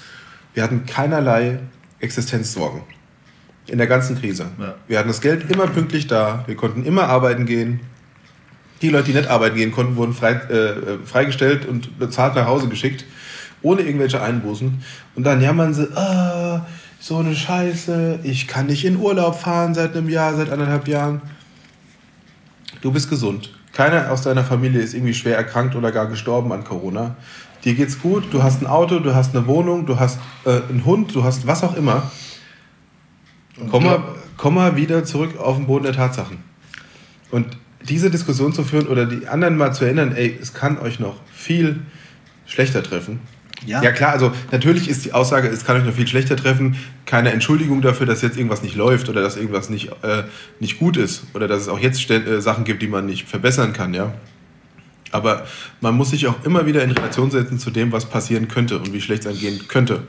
Wir hatten keinerlei Existenzsorgen in der ganzen Krise. Ja. Wir hatten das Geld immer pünktlich da, wir konnten immer arbeiten gehen. Die Leute, die nicht arbeiten gehen konnten, wurden frei, äh, freigestellt und bezahlt nach Hause geschickt, ohne irgendwelche Einbußen. Und dann jammern sie, ah, so eine Scheiße, ich kann nicht in Urlaub fahren seit einem Jahr, seit anderthalb Jahren. Du bist gesund. Keiner aus deiner Familie ist irgendwie schwer erkrankt oder gar gestorben an Corona. Dir geht's gut, du hast ein Auto, du hast eine Wohnung, du hast äh, einen Hund, du hast was auch immer. Komm mal, komm mal wieder zurück auf den Boden der Tatsachen. Und diese Diskussion zu führen oder die anderen mal zu erinnern, ey, es kann euch noch viel schlechter treffen. Ja. ja klar, also natürlich ist die Aussage, es kann euch noch viel schlechter treffen, keine Entschuldigung dafür, dass jetzt irgendwas nicht läuft oder dass irgendwas nicht, äh, nicht gut ist oder dass es auch jetzt äh, Sachen gibt, die man nicht verbessern kann, ja. Aber man muss sich auch immer wieder in Relation setzen zu dem, was passieren könnte und wie schlecht es einem gehen könnte.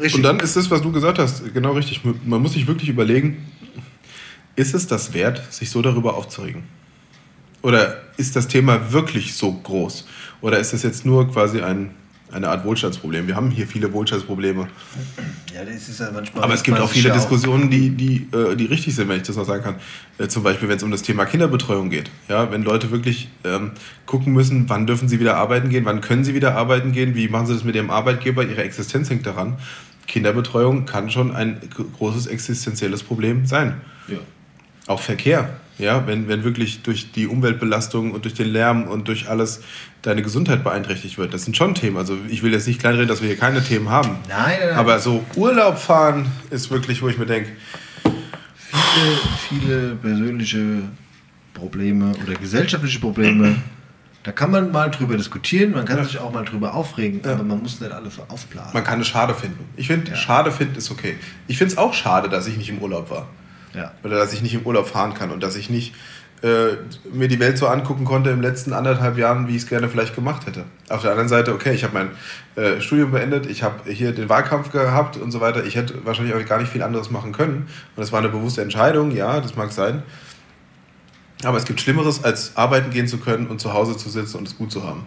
Richtig. Und dann ist es, was du gesagt hast, genau richtig. Man muss sich wirklich überlegen, ist es das wert, sich so darüber aufzuregen? Oder ist das Thema wirklich so groß? Oder ist es jetzt nur quasi ein, eine Art Wohlstandsproblem? Wir haben hier viele Wohlstandsprobleme. ja, das ist ja manchmal. Aber es gibt auch viele ja Diskussionen, die, die, äh, die richtig sind, wenn ich das noch sagen kann. Äh, zum Beispiel, wenn es um das Thema Kinderbetreuung geht. Ja, wenn Leute wirklich ähm, gucken müssen, wann dürfen sie wieder arbeiten gehen, wann können sie wieder arbeiten gehen, wie machen sie das mit ihrem Arbeitgeber, ihre Existenz hängt daran. Kinderbetreuung kann schon ein großes existenzielles Problem sein. Ja. Auch Verkehr. Ja, wenn, wenn wirklich durch die Umweltbelastung und durch den Lärm und durch alles deine Gesundheit beeinträchtigt wird. Das sind schon Themen. Also ich will jetzt nicht kleinreden, dass wir hier keine Themen haben. Nein, nein, nein. Aber so Urlaub fahren ist wirklich, wo ich mir denke, viele, viele persönliche Probleme oder gesellschaftliche Probleme. Da kann man mal drüber diskutieren, man kann Ja. sich auch mal drüber aufregen, Ja. aber man muss nicht alles so aufblasen. man kann es schade finden. Ich finde, Ja. schade finden ist okay. Ich finde es auch schade, dass ich nicht im Urlaub war. Ja. Oder dass ich nicht im Urlaub fahren kann und dass ich nicht äh, mir die Welt so angucken konnte im letzten anderthalb Jahren, wie ich es gerne vielleicht gemacht hätte. Auf der anderen Seite, okay, ich habe mein äh, Studium beendet, ich habe hier den Wahlkampf gehabt und so weiter. Ich hätte wahrscheinlich auch gar nicht viel anderes machen können. Und es war eine bewusste Entscheidung, ja, das mag sein. Aber es gibt Schlimmeres, als arbeiten gehen zu können und zu Hause zu sitzen und es gut zu haben.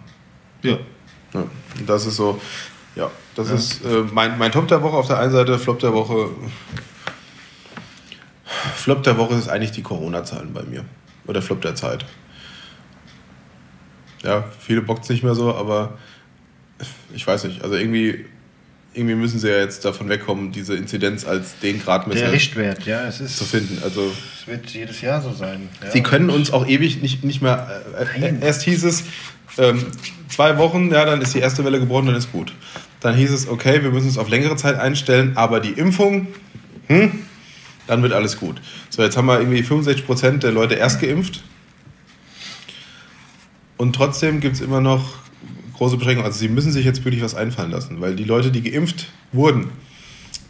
Ja. Ja, das ist so, ja, das ist äh, mein, mein Top der Woche auf der einen Seite, Flop der Woche. Flop der Woche ist eigentlich die Corona-Zahlen bei mir. Oder Flop der Zeit. Ja, viele bockt es nicht mehr so, aber ich weiß nicht. Also irgendwie, irgendwie müssen sie ja jetzt davon wegkommen, diese Inzidenz als den Gradmesser Der Richtwert, ja, es ist. zu finden. Also Es wird jedes Jahr so sein. Ja. Sie können uns auch ewig nicht, nicht mehr. Äh, erst hieß es, ähm, zwei Wochen, ja, dann ist die erste Welle gebrochen, dann ist gut. Dann hieß es, okay, wir müssen uns auf längere Zeit einstellen, aber die Impfung, hm, dann wird alles gut. So, jetzt haben wir irgendwie 65% der Leute erst geimpft. Und trotzdem gibt es immer noch große Beschränkungen. Also sie müssen sich jetzt wirklich was einfallen lassen, weil die Leute, die geimpft wurden,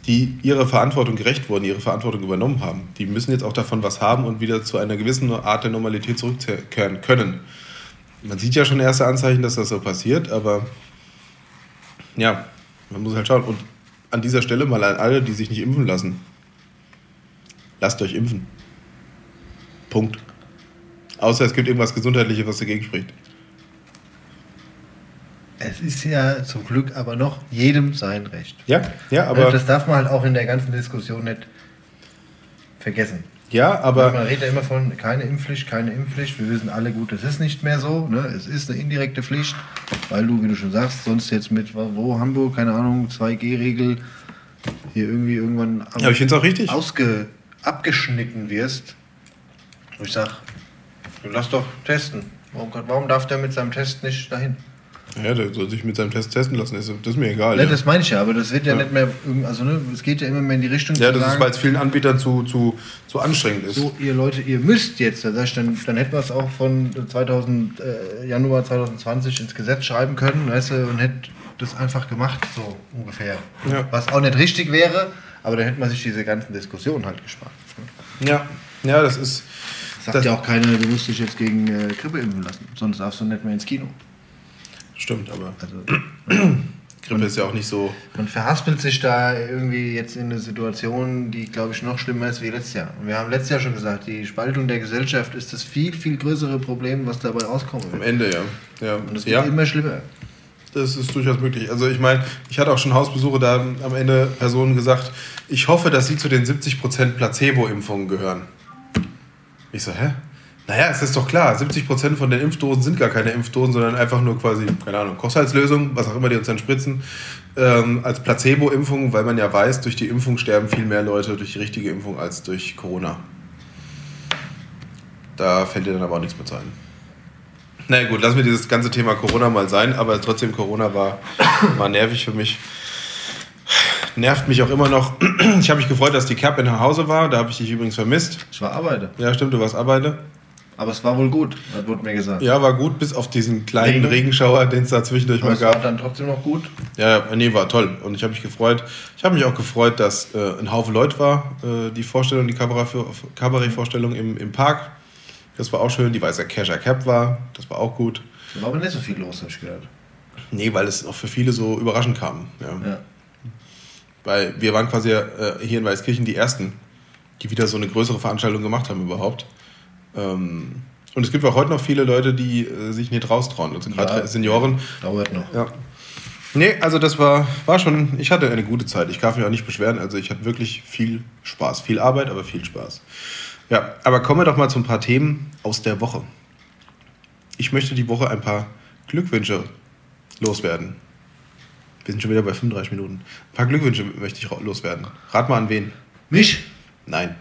die ihrer Verantwortung gerecht wurden, ihre Verantwortung übernommen haben, die müssen jetzt auch davon was haben und wieder zu einer gewissen Art der Normalität zurückkehren können. Man sieht ja schon erste Anzeichen, dass das so passiert, aber ja, man muss halt schauen. Und an dieser Stelle mal an alle, die sich nicht impfen lassen. Lasst euch impfen. Punkt. Außer es gibt irgendwas Gesundheitliches, was dagegen spricht. Es ist ja zum Glück aber noch jedem sein Recht. Ja, ja, Aber aber, das darf man halt auch in der ganzen Diskussion nicht vergessen. ja, aber man redet ja immer von keine Impfpflicht, keine Impfpflicht. Wir wissen alle gut, es ist nicht mehr so. Ne? Es ist eine indirekte Pflicht, weil du, wie du schon sagst, sonst jetzt mit wo Hamburg, keine Ahnung, 2G-Regel hier irgendwie irgendwann Ja, ich finde es auch richtig. ausge, abgeschnitten wirst. Und ich sag, du lass doch testen. Warum, warum darf der mit seinem Test nicht dahin? Ja, der soll sich mit seinem Test testen lassen. Das ist, das ist mir egal. Ne, ja. das meine ich ja, aber das wird ja, Ja. nicht mehr, also ne, es geht ja immer mehr in die Richtung ja, das ist, sagen, weil es vielen Anbietern zu, zu, zu anstrengend ist. so ihr Leute, ihr müsst jetzt, da sag ich, dann, dann hätten wir es auch von 2000, äh, Januar 2020 ins Gesetz schreiben können, weißt du, und hätte das einfach gemacht, so ungefähr. Ja. Was auch nicht richtig wäre, aber dann hätte man sich diese ganzen Diskussionen halt gespart. Ja, ja, das ist. Sagt Das- ja auch keiner, du musst dich jetzt gegen äh, Grippe impfen lassen, sonst darfst du nicht mehr ins Kino. Stimmt, aber Also <clears throat> Grippe ist ja auch nicht so. man verhaspelt sich da irgendwie jetzt in eine Situation, die, glaube ich, noch schlimmer ist wie letztes Jahr. Und wir haben letztes Jahr schon gesagt, die Spaltung der Gesellschaft ist das viel, viel größere Problem, was dabei rauskommen Am. Ende, ja. ja. Und es wird ja. immer schlimmer. Das ist durchaus möglich. Also ich meine, ich hatte auch schon Hausbesuche, da haben am Ende Personen gesagt, ich hoffe, dass sie zu den 70% Placebo-Impfungen gehören. Ich so, hä? Naja, es ist doch klar, 70% von den Impfdosen sind gar keine Impfdosen, sondern einfach nur quasi, keine Ahnung, Kochsalzlösung, was auch immer die uns dann spritzen, ähm, als Placebo-Impfung, weil man ja weiß, durch die Impfung sterben viel mehr Leute durch die richtige Impfung als durch Corona. Da fällt dir dann aber auch nichts mehr zu ein. Na naja, gut, lassen wir dieses ganze Thema Corona mal sein, aber trotzdem, Corona war, war nervig für mich. Nervt mich auch immer noch. Ich habe mich gefreut, dass die Cap in Hause war. Da habe ich dich übrigens vermisst. Ich war Arbeiter. Ja, stimmt, du warst Arbeiter. Aber es war wohl gut, das wurde mir gesagt. Ja, war gut, bis auf diesen kleinen Regen. Regenschauer, den es da zwischendurch Aber mal es war gab. dann trotzdem noch gut. Ja, nee, war toll. Und ich habe mich gefreut. Ich habe mich auch gefreut, dass äh, ein Haufen Leute war. Äh, die Vorstellung, die Kabarett- Kabarettvorstellung im, im Park. Das war auch schön. Die weiße Casher Cap war. Das war auch gut. Da war aber nicht so viel los, habe ich gehört. Nee, weil es auch für viele so überraschend kam. Ja. Ja. Weil wir waren quasi äh, hier in Weißkirchen die Ersten, die wieder so eine größere Veranstaltung gemacht haben überhaupt. Ähm, und es gibt auch heute noch viele Leute, die äh, sich nicht raustrauen. Also gerade Ja. Senioren. Dauert noch. Ja. Nee, also das war, war schon, ich hatte eine gute Zeit. Ich darf mich auch nicht beschweren. Also ich hatte wirklich viel Spaß. Viel Arbeit, aber viel Spaß. Ja, aber kommen wir doch mal zu ein paar Themen aus der Woche. Ich möchte die Woche ein paar Glückwünsche loswerden. Wir sind schon wieder bei 35 Minuten. Ein paar Glückwünsche möchte ich loswerden. Rat mal an wen? Mich? Nein.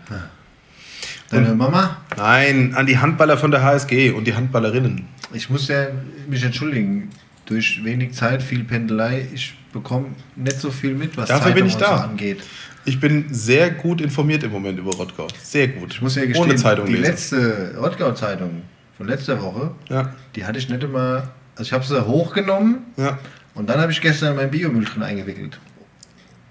Deine Mama? Nein, an die Handballer von der HSG und die Handballerinnen. Ich muss ja mich entschuldigen. Durch wenig Zeit, viel Pendelei, ich bekomme nicht so viel mit, was Dafür bin Zeitung ich und da. angeht. Ich bin sehr gut informiert im Moment über Rottgau. Sehr gut. Ich muss ja gestehen, Ohne Zeitung die lesen. letzte Rottgau-Zeitung von letzter Woche, Ja, die hatte ich nicht immer, also ich habe sie hochgenommen ja. und dann habe ich gestern mein Biomüll drin eingewickelt.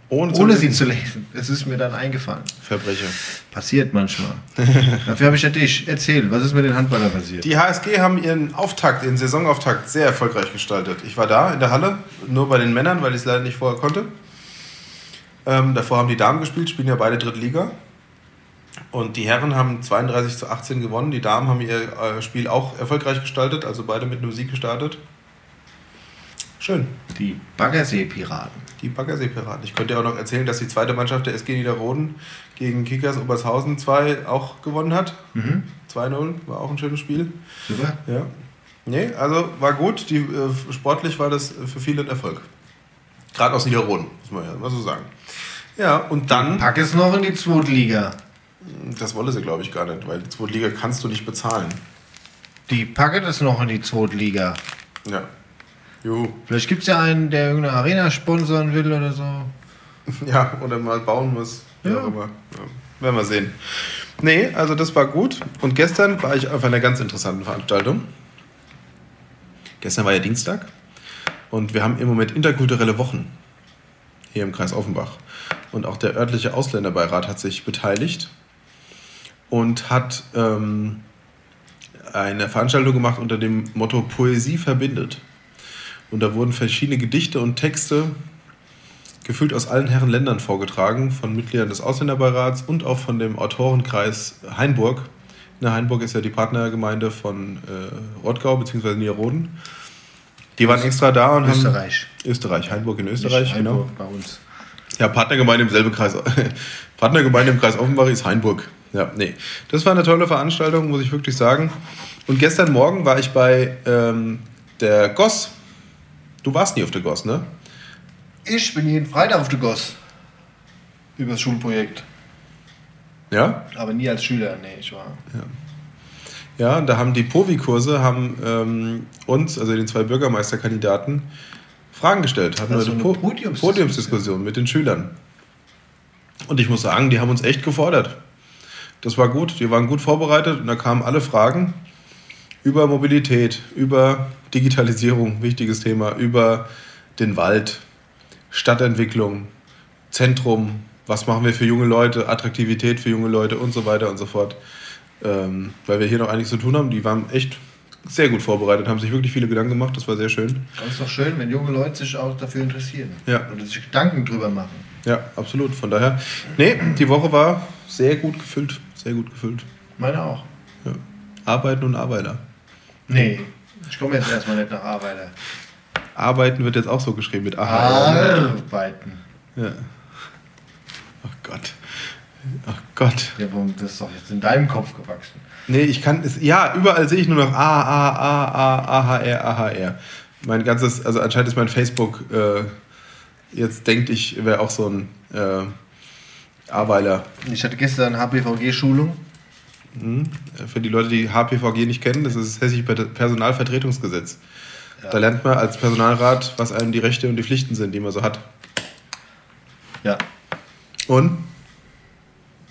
ohne, ohne sie zu lesen. Es ist mir dann eingefallen. Verbrecher. Passiert manchmal. <laughs> Dafür habe ich ja dich. Erzähl, was ist mit den Handballern passiert? Die HSG haben ihren Auftakt, ihren Saisonauftakt sehr erfolgreich gestaltet. Ich war da in der Halle, nur bei den Männern, weil ich es leider nicht vorher konnte. Ähm, davor haben die Damen gespielt, spielen ja beide Dritte Liga. Und die Herren haben 32 zu 18 gewonnen. Die Damen haben ihr äh, Spiel auch erfolgreich gestaltet, also beide mit einem Sieg gestartet. Schön. Die Baggersee-Piraten. Die Baggersee-Piraten. Ich könnte ja auch noch erzählen, dass die zweite Mannschaft der SG Niederroden gegen Kickers Obershausen 2 auch gewonnen hat. Mhm. 2-0, war auch ein schönes Spiel. Super. Ja. Nee, also war gut. Die, äh, sportlich war das für viele ein Erfolg. Gerade aus Niederroden, muss man ja mal so sagen. Ja, und dann. Pack es noch in die Zweitliga. Das wolle sie, glaube ich, gar nicht, weil die Zweitliga kannst du nicht bezahlen. Die packen es noch in die Zweitliga. Ja. Juhu. Vielleicht gibt es ja einen, der irgendeine Arena sponsern will oder so. <laughs> Ja, oder mal bauen muss. Ja. ja. Ja. Werden wir sehen. Nee, also das war gut. Und gestern war ich auf einer ganz interessanten Veranstaltung. Gestern war ja Dienstag. Und wir haben im Moment interkulturelle Wochen hier im Kreis Offenbach. Und auch der örtliche Ausländerbeirat hat sich beteiligt und hat ähm, eine Veranstaltung gemacht unter dem Motto Poesie verbindet. Und da wurden verschiedene Gedichte und Texte gefüllt aus allen Herren Ländern vorgetragen, von Mitgliedern des Ausländerbeirats und auch von dem Autorenkreis Hainburg. Na, Hainburg ist ja die Partnergemeinde von äh, Rottgau bzw. Nierroden. Die waren extra da und Österreich. haben. Österreich. Hainburg in Österreich, Nicht genau. bei uns. Ja, Partnergemeinde im selben Kreis. <laughs> Partnergemeinde im Kreis Offenbach ist Hainburg. Ja, nee. Das war eine tolle Veranstaltung, muss ich wirklich sagen. Und gestern Morgen war ich bei ähm, der GOS. Du warst nie auf der GOS, ne? Ich bin jeden Freitag auf der GOS. Über das Schulprojekt. Ja? Aber nie als Schüler, nee, ich war. Ja. Ja, da haben die POVI-Kurse haben ähm, uns, also den zwei Bürgermeisterkandidaten, Fragen gestellt, hatten also eine po Podiumsdiskussion. Podiumsdiskussion mit den Schülern. Und ich muss sagen, die haben uns echt gefordert. Das war gut, die waren gut vorbereitet und da kamen alle Fragen über Mobilität, über Digitalisierung, wichtiges Thema, über den Wald, Stadtentwicklung, Zentrum, was machen wir für junge Leute, Attraktivität für junge Leute und so weiter und so fort. Ähm, weil wir hier noch einiges zu tun haben. Die waren echt sehr gut vorbereitet, haben sich wirklich viele Gedanken gemacht, das war sehr schön. Das ist doch schön, wenn junge Leute sich auch dafür interessieren. Ja. Und sich Gedanken drüber machen. Ja, absolut. Von daher, nee, die Woche war sehr gut gefüllt. Sehr gut gefüllt. Meine auch. Ja. Arbeiten und Arbeiter. Nee, ich komme jetzt erstmal nicht nach Arbeiter. Arbeiten wird jetzt auch so geschrieben mit AHR. Arbeiten. Ja. Oh Gott. Oh Gott. Ja, das ist doch jetzt in deinem Kopf gewachsen. Nee, ich kann es. Ja, überall sehe ich nur noch A, A, A, A, A, H, R, A, H, R. Mein ganzes, also anscheinend ist mein Facebook äh, jetzt denkt ich, wäre auch so ein äh, Aweiler. Ich hatte gestern HPVG-Schulung. Mhm. Für die Leute, die HPVG nicht kennen, das ist das Hessische Personalvertretungsgesetz. Ja. Da lernt man als Personalrat, was einem die Rechte und die Pflichten sind, die man so hat. Ja. Und?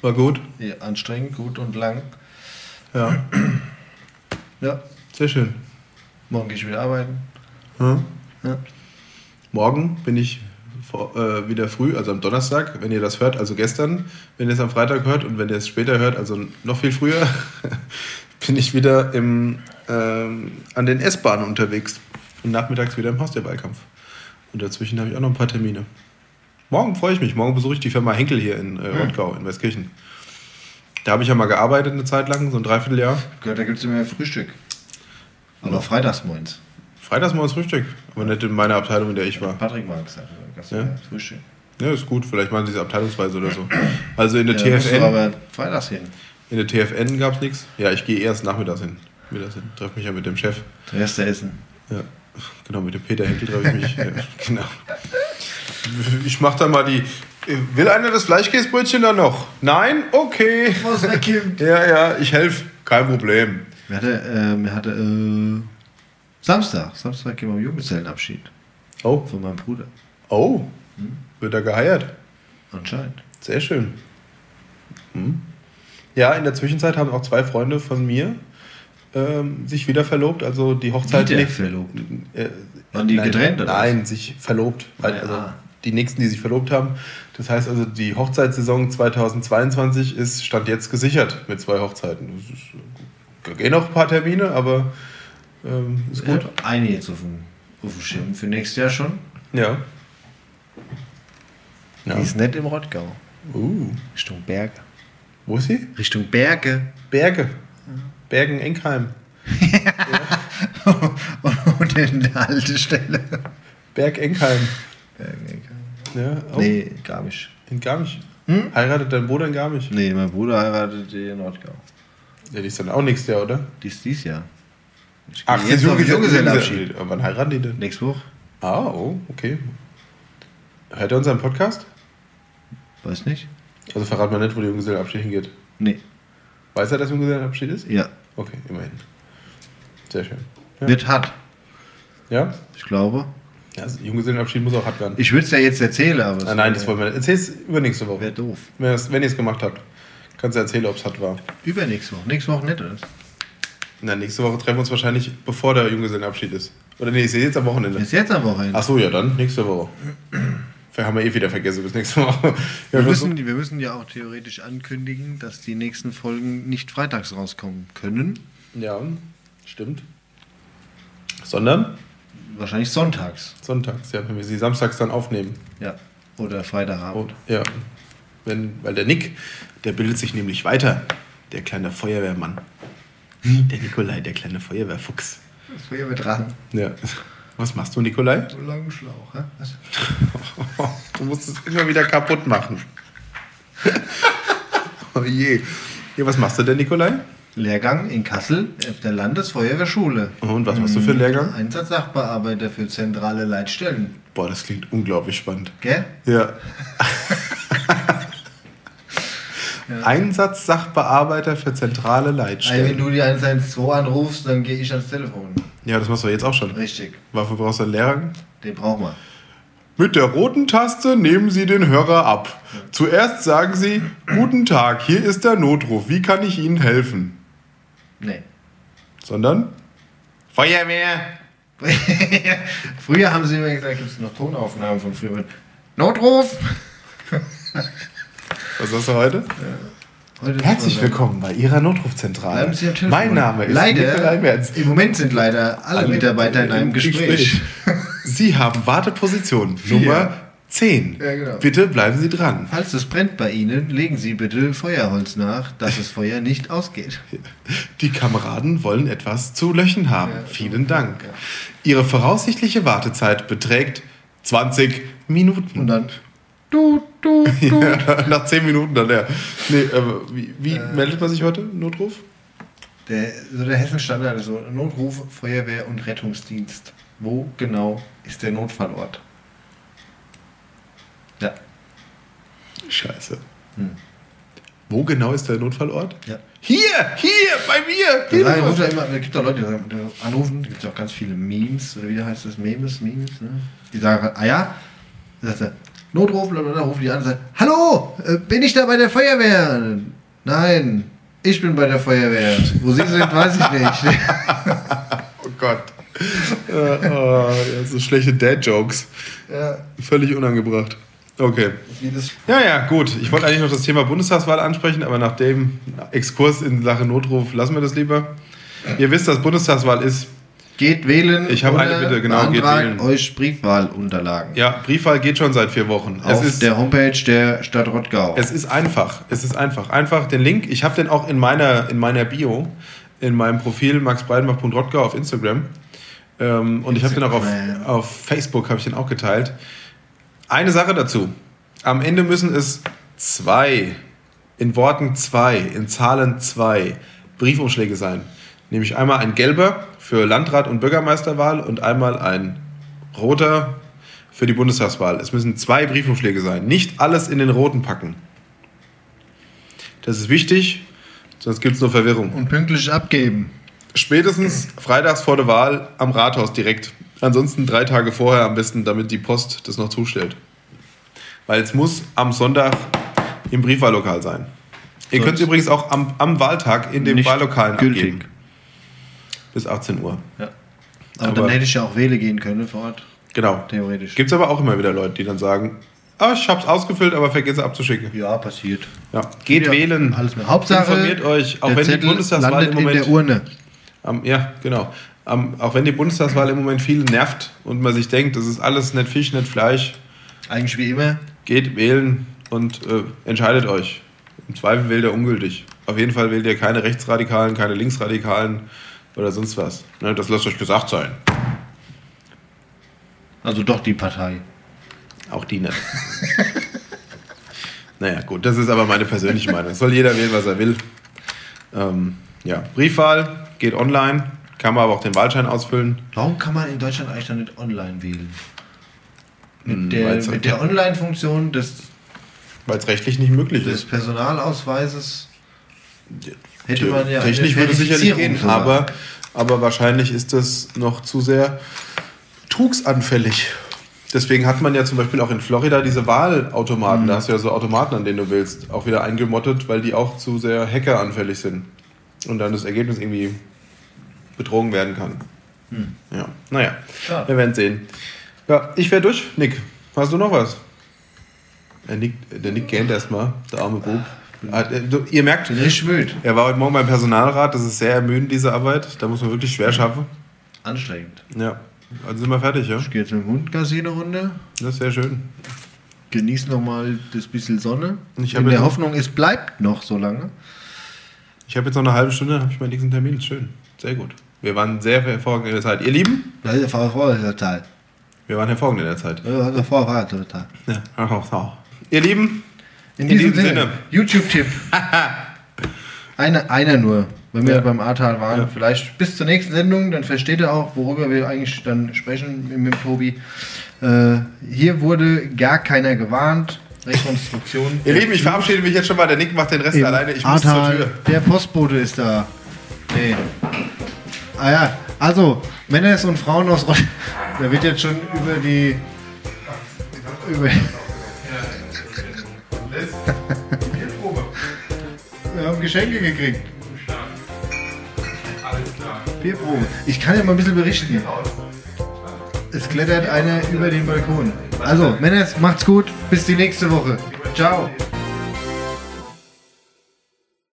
War gut? Ja, anstrengend, gut und lang. Ja. Ja. Sehr schön. Morgen gehe ich wieder arbeiten. Hm? Ja. Morgen bin ich vor, äh, wieder früh, also am Donnerstag, wenn ihr das hört, also gestern, wenn ihr es am Freitag hört und wenn ihr es später hört, also noch viel früher, <laughs> bin ich wieder im, ähm, an den S-Bahnen unterwegs und nachmittags wieder im Haus der Wahlkampf. Und dazwischen habe ich auch noch ein paar Termine. Morgen freue ich mich. Morgen besuche ich die Firma Henkel hier in äh, Rottgau, in Westkirchen. Da habe ich ja mal gearbeitet eine Zeit lang, so ein Dreivierteljahr. Gehört, da gibt es immer Frühstück. Aber ja. freitags morgens. Freitags morgens Frühstück, aber nicht in meiner Abteilung, in der ich war. Patrick mag es ja. Frühstück. Ja, ist gut. Vielleicht machen sie es abteilungsweise oder so. <clears throat> Also in der ja, TFN. aber freitags hin. In der TFN gab es nichts. Ja, ich gehe erst nachmittags hin. Mittags hin. Treffe mich ja mit dem Chef. Der erste Essen. Ja, genau, mit dem Peter Henkel treffe ich mich. <laughs> ja, genau. Ich mache da mal die. Will einer das Fleischkäsebrötchen da noch? Nein? Okay. Was wegkimmt. <laughs> Ja, ja, ich helfe. Kein Problem. Mir hatte, äh, hatte äh, Samstag. Samstag gehen wir am Junggesellenabschied. Oh. Von meinem Bruder. Oh. Hm? Wird er geheiert? Anscheinend. Sehr schön. Hm. Ja, in der Zwischenzeit haben auch zwei Freunde von mir ähm, sich wieder verlobt. Also die Hochzeit. Wieder verlobt? Äh, Waren die nein, getrennt? Oder nein, was? sich verlobt. Weil, also, die nächsten, die sich verlobt haben. Das heißt also, die Hochzeitssaison 2022 ist Stand jetzt gesichert mit zwei Hochzeiten. Das ist, äh, gehen noch ein paar Termine, aber ähm, ist gut. Ja, eine jetzt auf dem, auf dem Schirm für nächstes Jahr schon. Ja. Die ist nicht im Rottgau. Uh, Richtung Berge. wo ist sie? Richtung Berge. Berge. Bergen-Enkheim. Und <laughs> in der Haltestelle. Berg-Enkheim. Berge. Ja, oh, Nee, Garmisch. in Garmisch. Hm? Heiratet dein Bruder in Garmisch? Nee, mein Bruder heiratet in Rottgau. Ja, die ist dann auch nächstes Jahr, oder? Dies dies Jahr. Ich Ach, jetzt den Junggesellenabschied. Wann heiraten die denn? Nächste Woche? Ah, oh, okay. Hört er unseren Podcast? Weiß nicht. Also verrat mal nicht, wo der Junggesellenabschied hingeht. Nee. Weiß er, dass Junggesellenabschied ist? Ja. Okay, immerhin. Sehr schön. Ja? Wird hart. Ja? Ich glaube. Ja also Junggesellenabschied muss auch hart werden. Ich würde es ja jetzt erzählen, aber. es Ah, nein, das wollen wir nicht. Erzähl's übernächste Woche. Wäre doof. Wenn ihr es gemacht habt, kannst du erzählen, ob es hart war. Übernächste Woche. Nächste Woche nicht, oder? Na, nächste Woche treffen wir uns wahrscheinlich, bevor der Junggesellenabschied ist. Oder nee, ist jetzt am Wochenende. Ist jetzt am Wochenende. Ach so, ja, dann nächste Woche. Vielleicht haben wir eh wieder vergessen bis nächste Woche. Wir müssen, wir müssen ja auch theoretisch ankündigen, dass die nächsten Folgen nicht freitags rauskommen können. ja stimmt. Sondern Wahrscheinlich sonntags. sonntags, ja, wenn wir sie samstags dann aufnehmen. Ja. Oder Freitagabend. Und, ja, wenn, weil der Nick, der bildet sich nämlich weiter. Der kleine Feuerwehrmann. Der Nikolai, der kleine Feuerwehrfuchs. Das dran. Ja. Was machst du, Nikolai? So langen Schlauch, hä? <laughs> Du musst es immer wieder kaputt machen. <laughs> oh je. Ja, was machst du denn, Nikolai? Lehrgang in Kassel auf der Landesfeuerwehrschule. Und was machst du für einen Lehrgang? Einsatzsachbearbeiter für zentrale Leitstellen. Boah, das klingt unglaublich spannend. Gell? Ja. <laughs> Einsatzsachbearbeiter für zentrale Also, wenn Leitstellen. du die 112 anrufst, dann gehe ich ans Telefon. Ja, das machst du jetzt auch schon. Richtig. Wofür brauchst du einen Lehrgang? Den brauchen wir. Mit der roten Taste nehmen Sie den Hörer ab. Zuerst sagen Sie, guten Tag, hier ist der Notruf, wie kann ich Ihnen helfen? Nee. Sondern Feuerwehr. <laughs> früher haben sie immer gesagt, gibt es noch Tonaufnahmen von früher. Notruf! <laughs> Was hast du heute? Heute Herzlich willkommen bei Ihrer Notrufzentrale. Mein Name ist Nikolai leider, Merz. Im Moment sind leider alle, Mitarbeiter in einem Gespräch. <laughs> Sie haben Warteposition. Nummer 10. Ja, genau. Bitte bleiben Sie dran. Falls es brennt bei Ihnen, legen Sie bitte Feuerholz nach, dass das Feuer nicht ausgeht. <laughs> Die Kameraden wollen etwas zu löchen haben. Ja, Vielen Dank. ja. Ihre voraussichtliche Wartezeit beträgt 20 Minuten. Und dann. Du, du, du. <laughs> Nach 10 Minuten dann, ja. Nee, wie, wie Äh. meldet man sich heute? Notruf? Der, so der Hessenstandard ist so Notruf, Feuerwehr und Rettungsdienst. Wo genau ist der Notfallort? Ja. Scheiße. Hm. Wo genau ist der Notfallort? Ja. Hier, hier, bei mir. Da Hilfe. ruft er immer, es gibt auch Leute, die sagen, anrufen, da gibt es auch ganz viele Memes, oder wie heißt das? Memes, Memes, ne? Die sagen, ah ja, da sagt er, Notruf, und dann rufen die an und sagen, Hallo, äh, bin ich da bei der Feuerwehr? Nein, ich bin bei der Feuerwehr. Wo Sie sind, weiß ich nicht. <laughs> <laughs> Oh Gott. äh, oh, ja, so schlechte Dad-Jokes. ja, Völlig unangebracht. Okay. Ja, ja, gut. Ich wollte eigentlich noch das Thema Bundestagswahl ansprechen, aber nach dem Exkurs in Sache Notruf lassen wir das lieber. Ihr wisst, dass Bundestagswahl ist. Geht wählen. Ich habe eine Bitte, genau, geht wählen. euch Briefwahlunterlagen. Ja, Briefwahl geht schon seit vier Wochen. Auf es ist, der Homepage der Stadt Rottgau. es ist einfach. Es ist einfach. Einfach den Link. Ich habe den auch in meiner, in meiner Bio, in meinem Profil maxbreidenbach.rottgau auf Instagram. Ähm, und ich habe den auch auf, Instagram. auf Facebook habe ich den auch geteilt. Eine Sache dazu. Am Ende müssen es zwei, in Worten zwei, in Zahlen zwei Briefumschläge sein. Nämlich einmal ein gelber für Landrat- und Bürgermeisterwahl und einmal ein roter für die Bundestagswahl. Es müssen zwei Briefumschläge sein. Nicht alles in den roten packen. Das ist wichtig, sonst gibt es nur Verwirrung. Und pünktlich abgeben. Spätestens freitags vor der Wahl am Rathaus direkt. Ansonsten drei Tage vorher am besten, damit die Post das noch zustellt. Weil es muss am Sonntag im Briefwahllokal sein. Ihr könnt es übrigens auch am, am Wahltag in den Nicht Wahllokalen gültig. abgeben. Bis 18 Uhr. Ja. Aber, Aber- dann hätte ich ja auch wählen gehen können vor Ort. Genau. Theoretisch. Gibt es aber auch immer wieder Leute, die dann sagen, ah, ich hab's ausgefüllt, aber vergesse abzuschicken. Ja, passiert. Ja. Geht Ja, wählen. Alles mehr. Hauptsache, Informiert euch, auch der wenn die Zettel Bundestagswahl landet im in Moment der Urne. Am, ja, genau. Am, auch wenn die Bundestagswahl im Moment viel nervt und man sich denkt, das ist alles nicht Fisch, nicht Fleisch, Eigentlich wie immer. geht wählen und äh, entscheidet euch. Im Zweifel wählt ihr ungültig. Auf jeden Fall wählt ihr keine Rechtsradikalen, keine Linksradikalen oder sonst was. Ne, das lasst euch gesagt sein. Also doch die Partei. Auch die nicht. <laughs> naja, gut, das ist aber meine persönliche Meinung. Soll jeder wählen, was er will. Ähm, ja, Briefwahl geht online, kann man aber auch den Wahlschein ausfüllen. Warum kann man in Deutschland eigentlich dann nicht online wählen? Hm, Mit der, weil's- mit der Online-Funktion des, Weil es rechtlich nicht möglich des ist. Personalausweises hätte man ja Technisch würde sicherlich gehen, sogar. aber, aber wahrscheinlich ist das noch zu sehr betrugsanfällig. Deswegen hat man ja zum Beispiel auch in Florida diese Wahlautomaten. Da hast du ja so Automaten, an denen du willst, auch wieder eingemottet, weil die auch zu sehr hackeranfällig sind. Und dann das Ergebnis irgendwie betrogen werden kann. Ja, naja, Schade. wir werden sehen. Ja, ich wäre durch. Nick, hast du noch was? Der Nick, der Nick gähnt erstmal, der arme Bub. Ah, äh, Ihr merkt, richtig müde. er war heute Morgen beim Personalrat, das ist sehr ermüdend, diese Arbeit. Da muss man wirklich schwer schaffen. Anstrengend. Ja. Also sind wir fertig, ja? Ich gehe jetzt mit dem Hund Gassi eine Runde. Das ist sehr schön. Genieß nochmal das bisschen Sonne. Ich In der Hoffnung, es bleibt noch so lange. Ich habe jetzt noch eine halbe Stunde, habe ich meinen nächsten Termin. Schön. Sehr gut. Wir waren sehr hervorragend in der Zeit. Ihr Lieben, Das ist ja vor der Zeit. wir waren hervorragend in der Zeit. Das ist vor der Zeit. Ja. Auch so. Ihr Lieben, In, In diesem, diesem Sinne, Sinne. YouTube-Tipp. <laughs> einer, einer nur, wenn wir Ja. beim Ahrtal waren. Ja. Vielleicht bis zur nächsten Sendung, dann versteht ihr auch, worüber wir eigentlich dann sprechen mit, Tobi. Äh, hier wurde gar keiner gewarnt. Rekonstruktion. ihr Lieben, ich verabschiede mich jetzt schon mal. Der Nick macht den Rest Im alleine. Ich muss zur Ahrtal. Tür. Der Postbote ist da. Nee. Ah ja, also Männer und Frauen aus Rostock. <laughs> Da wird jetzt schon über die. Über, <laughs> wir haben Geschenke gekriegt. Bierprobe. Ich kann ja mal ein bisschen berichten. Es klettert einer über den Balkon. Also, Männer, macht's gut. Bis die nächste Woche. Ciao.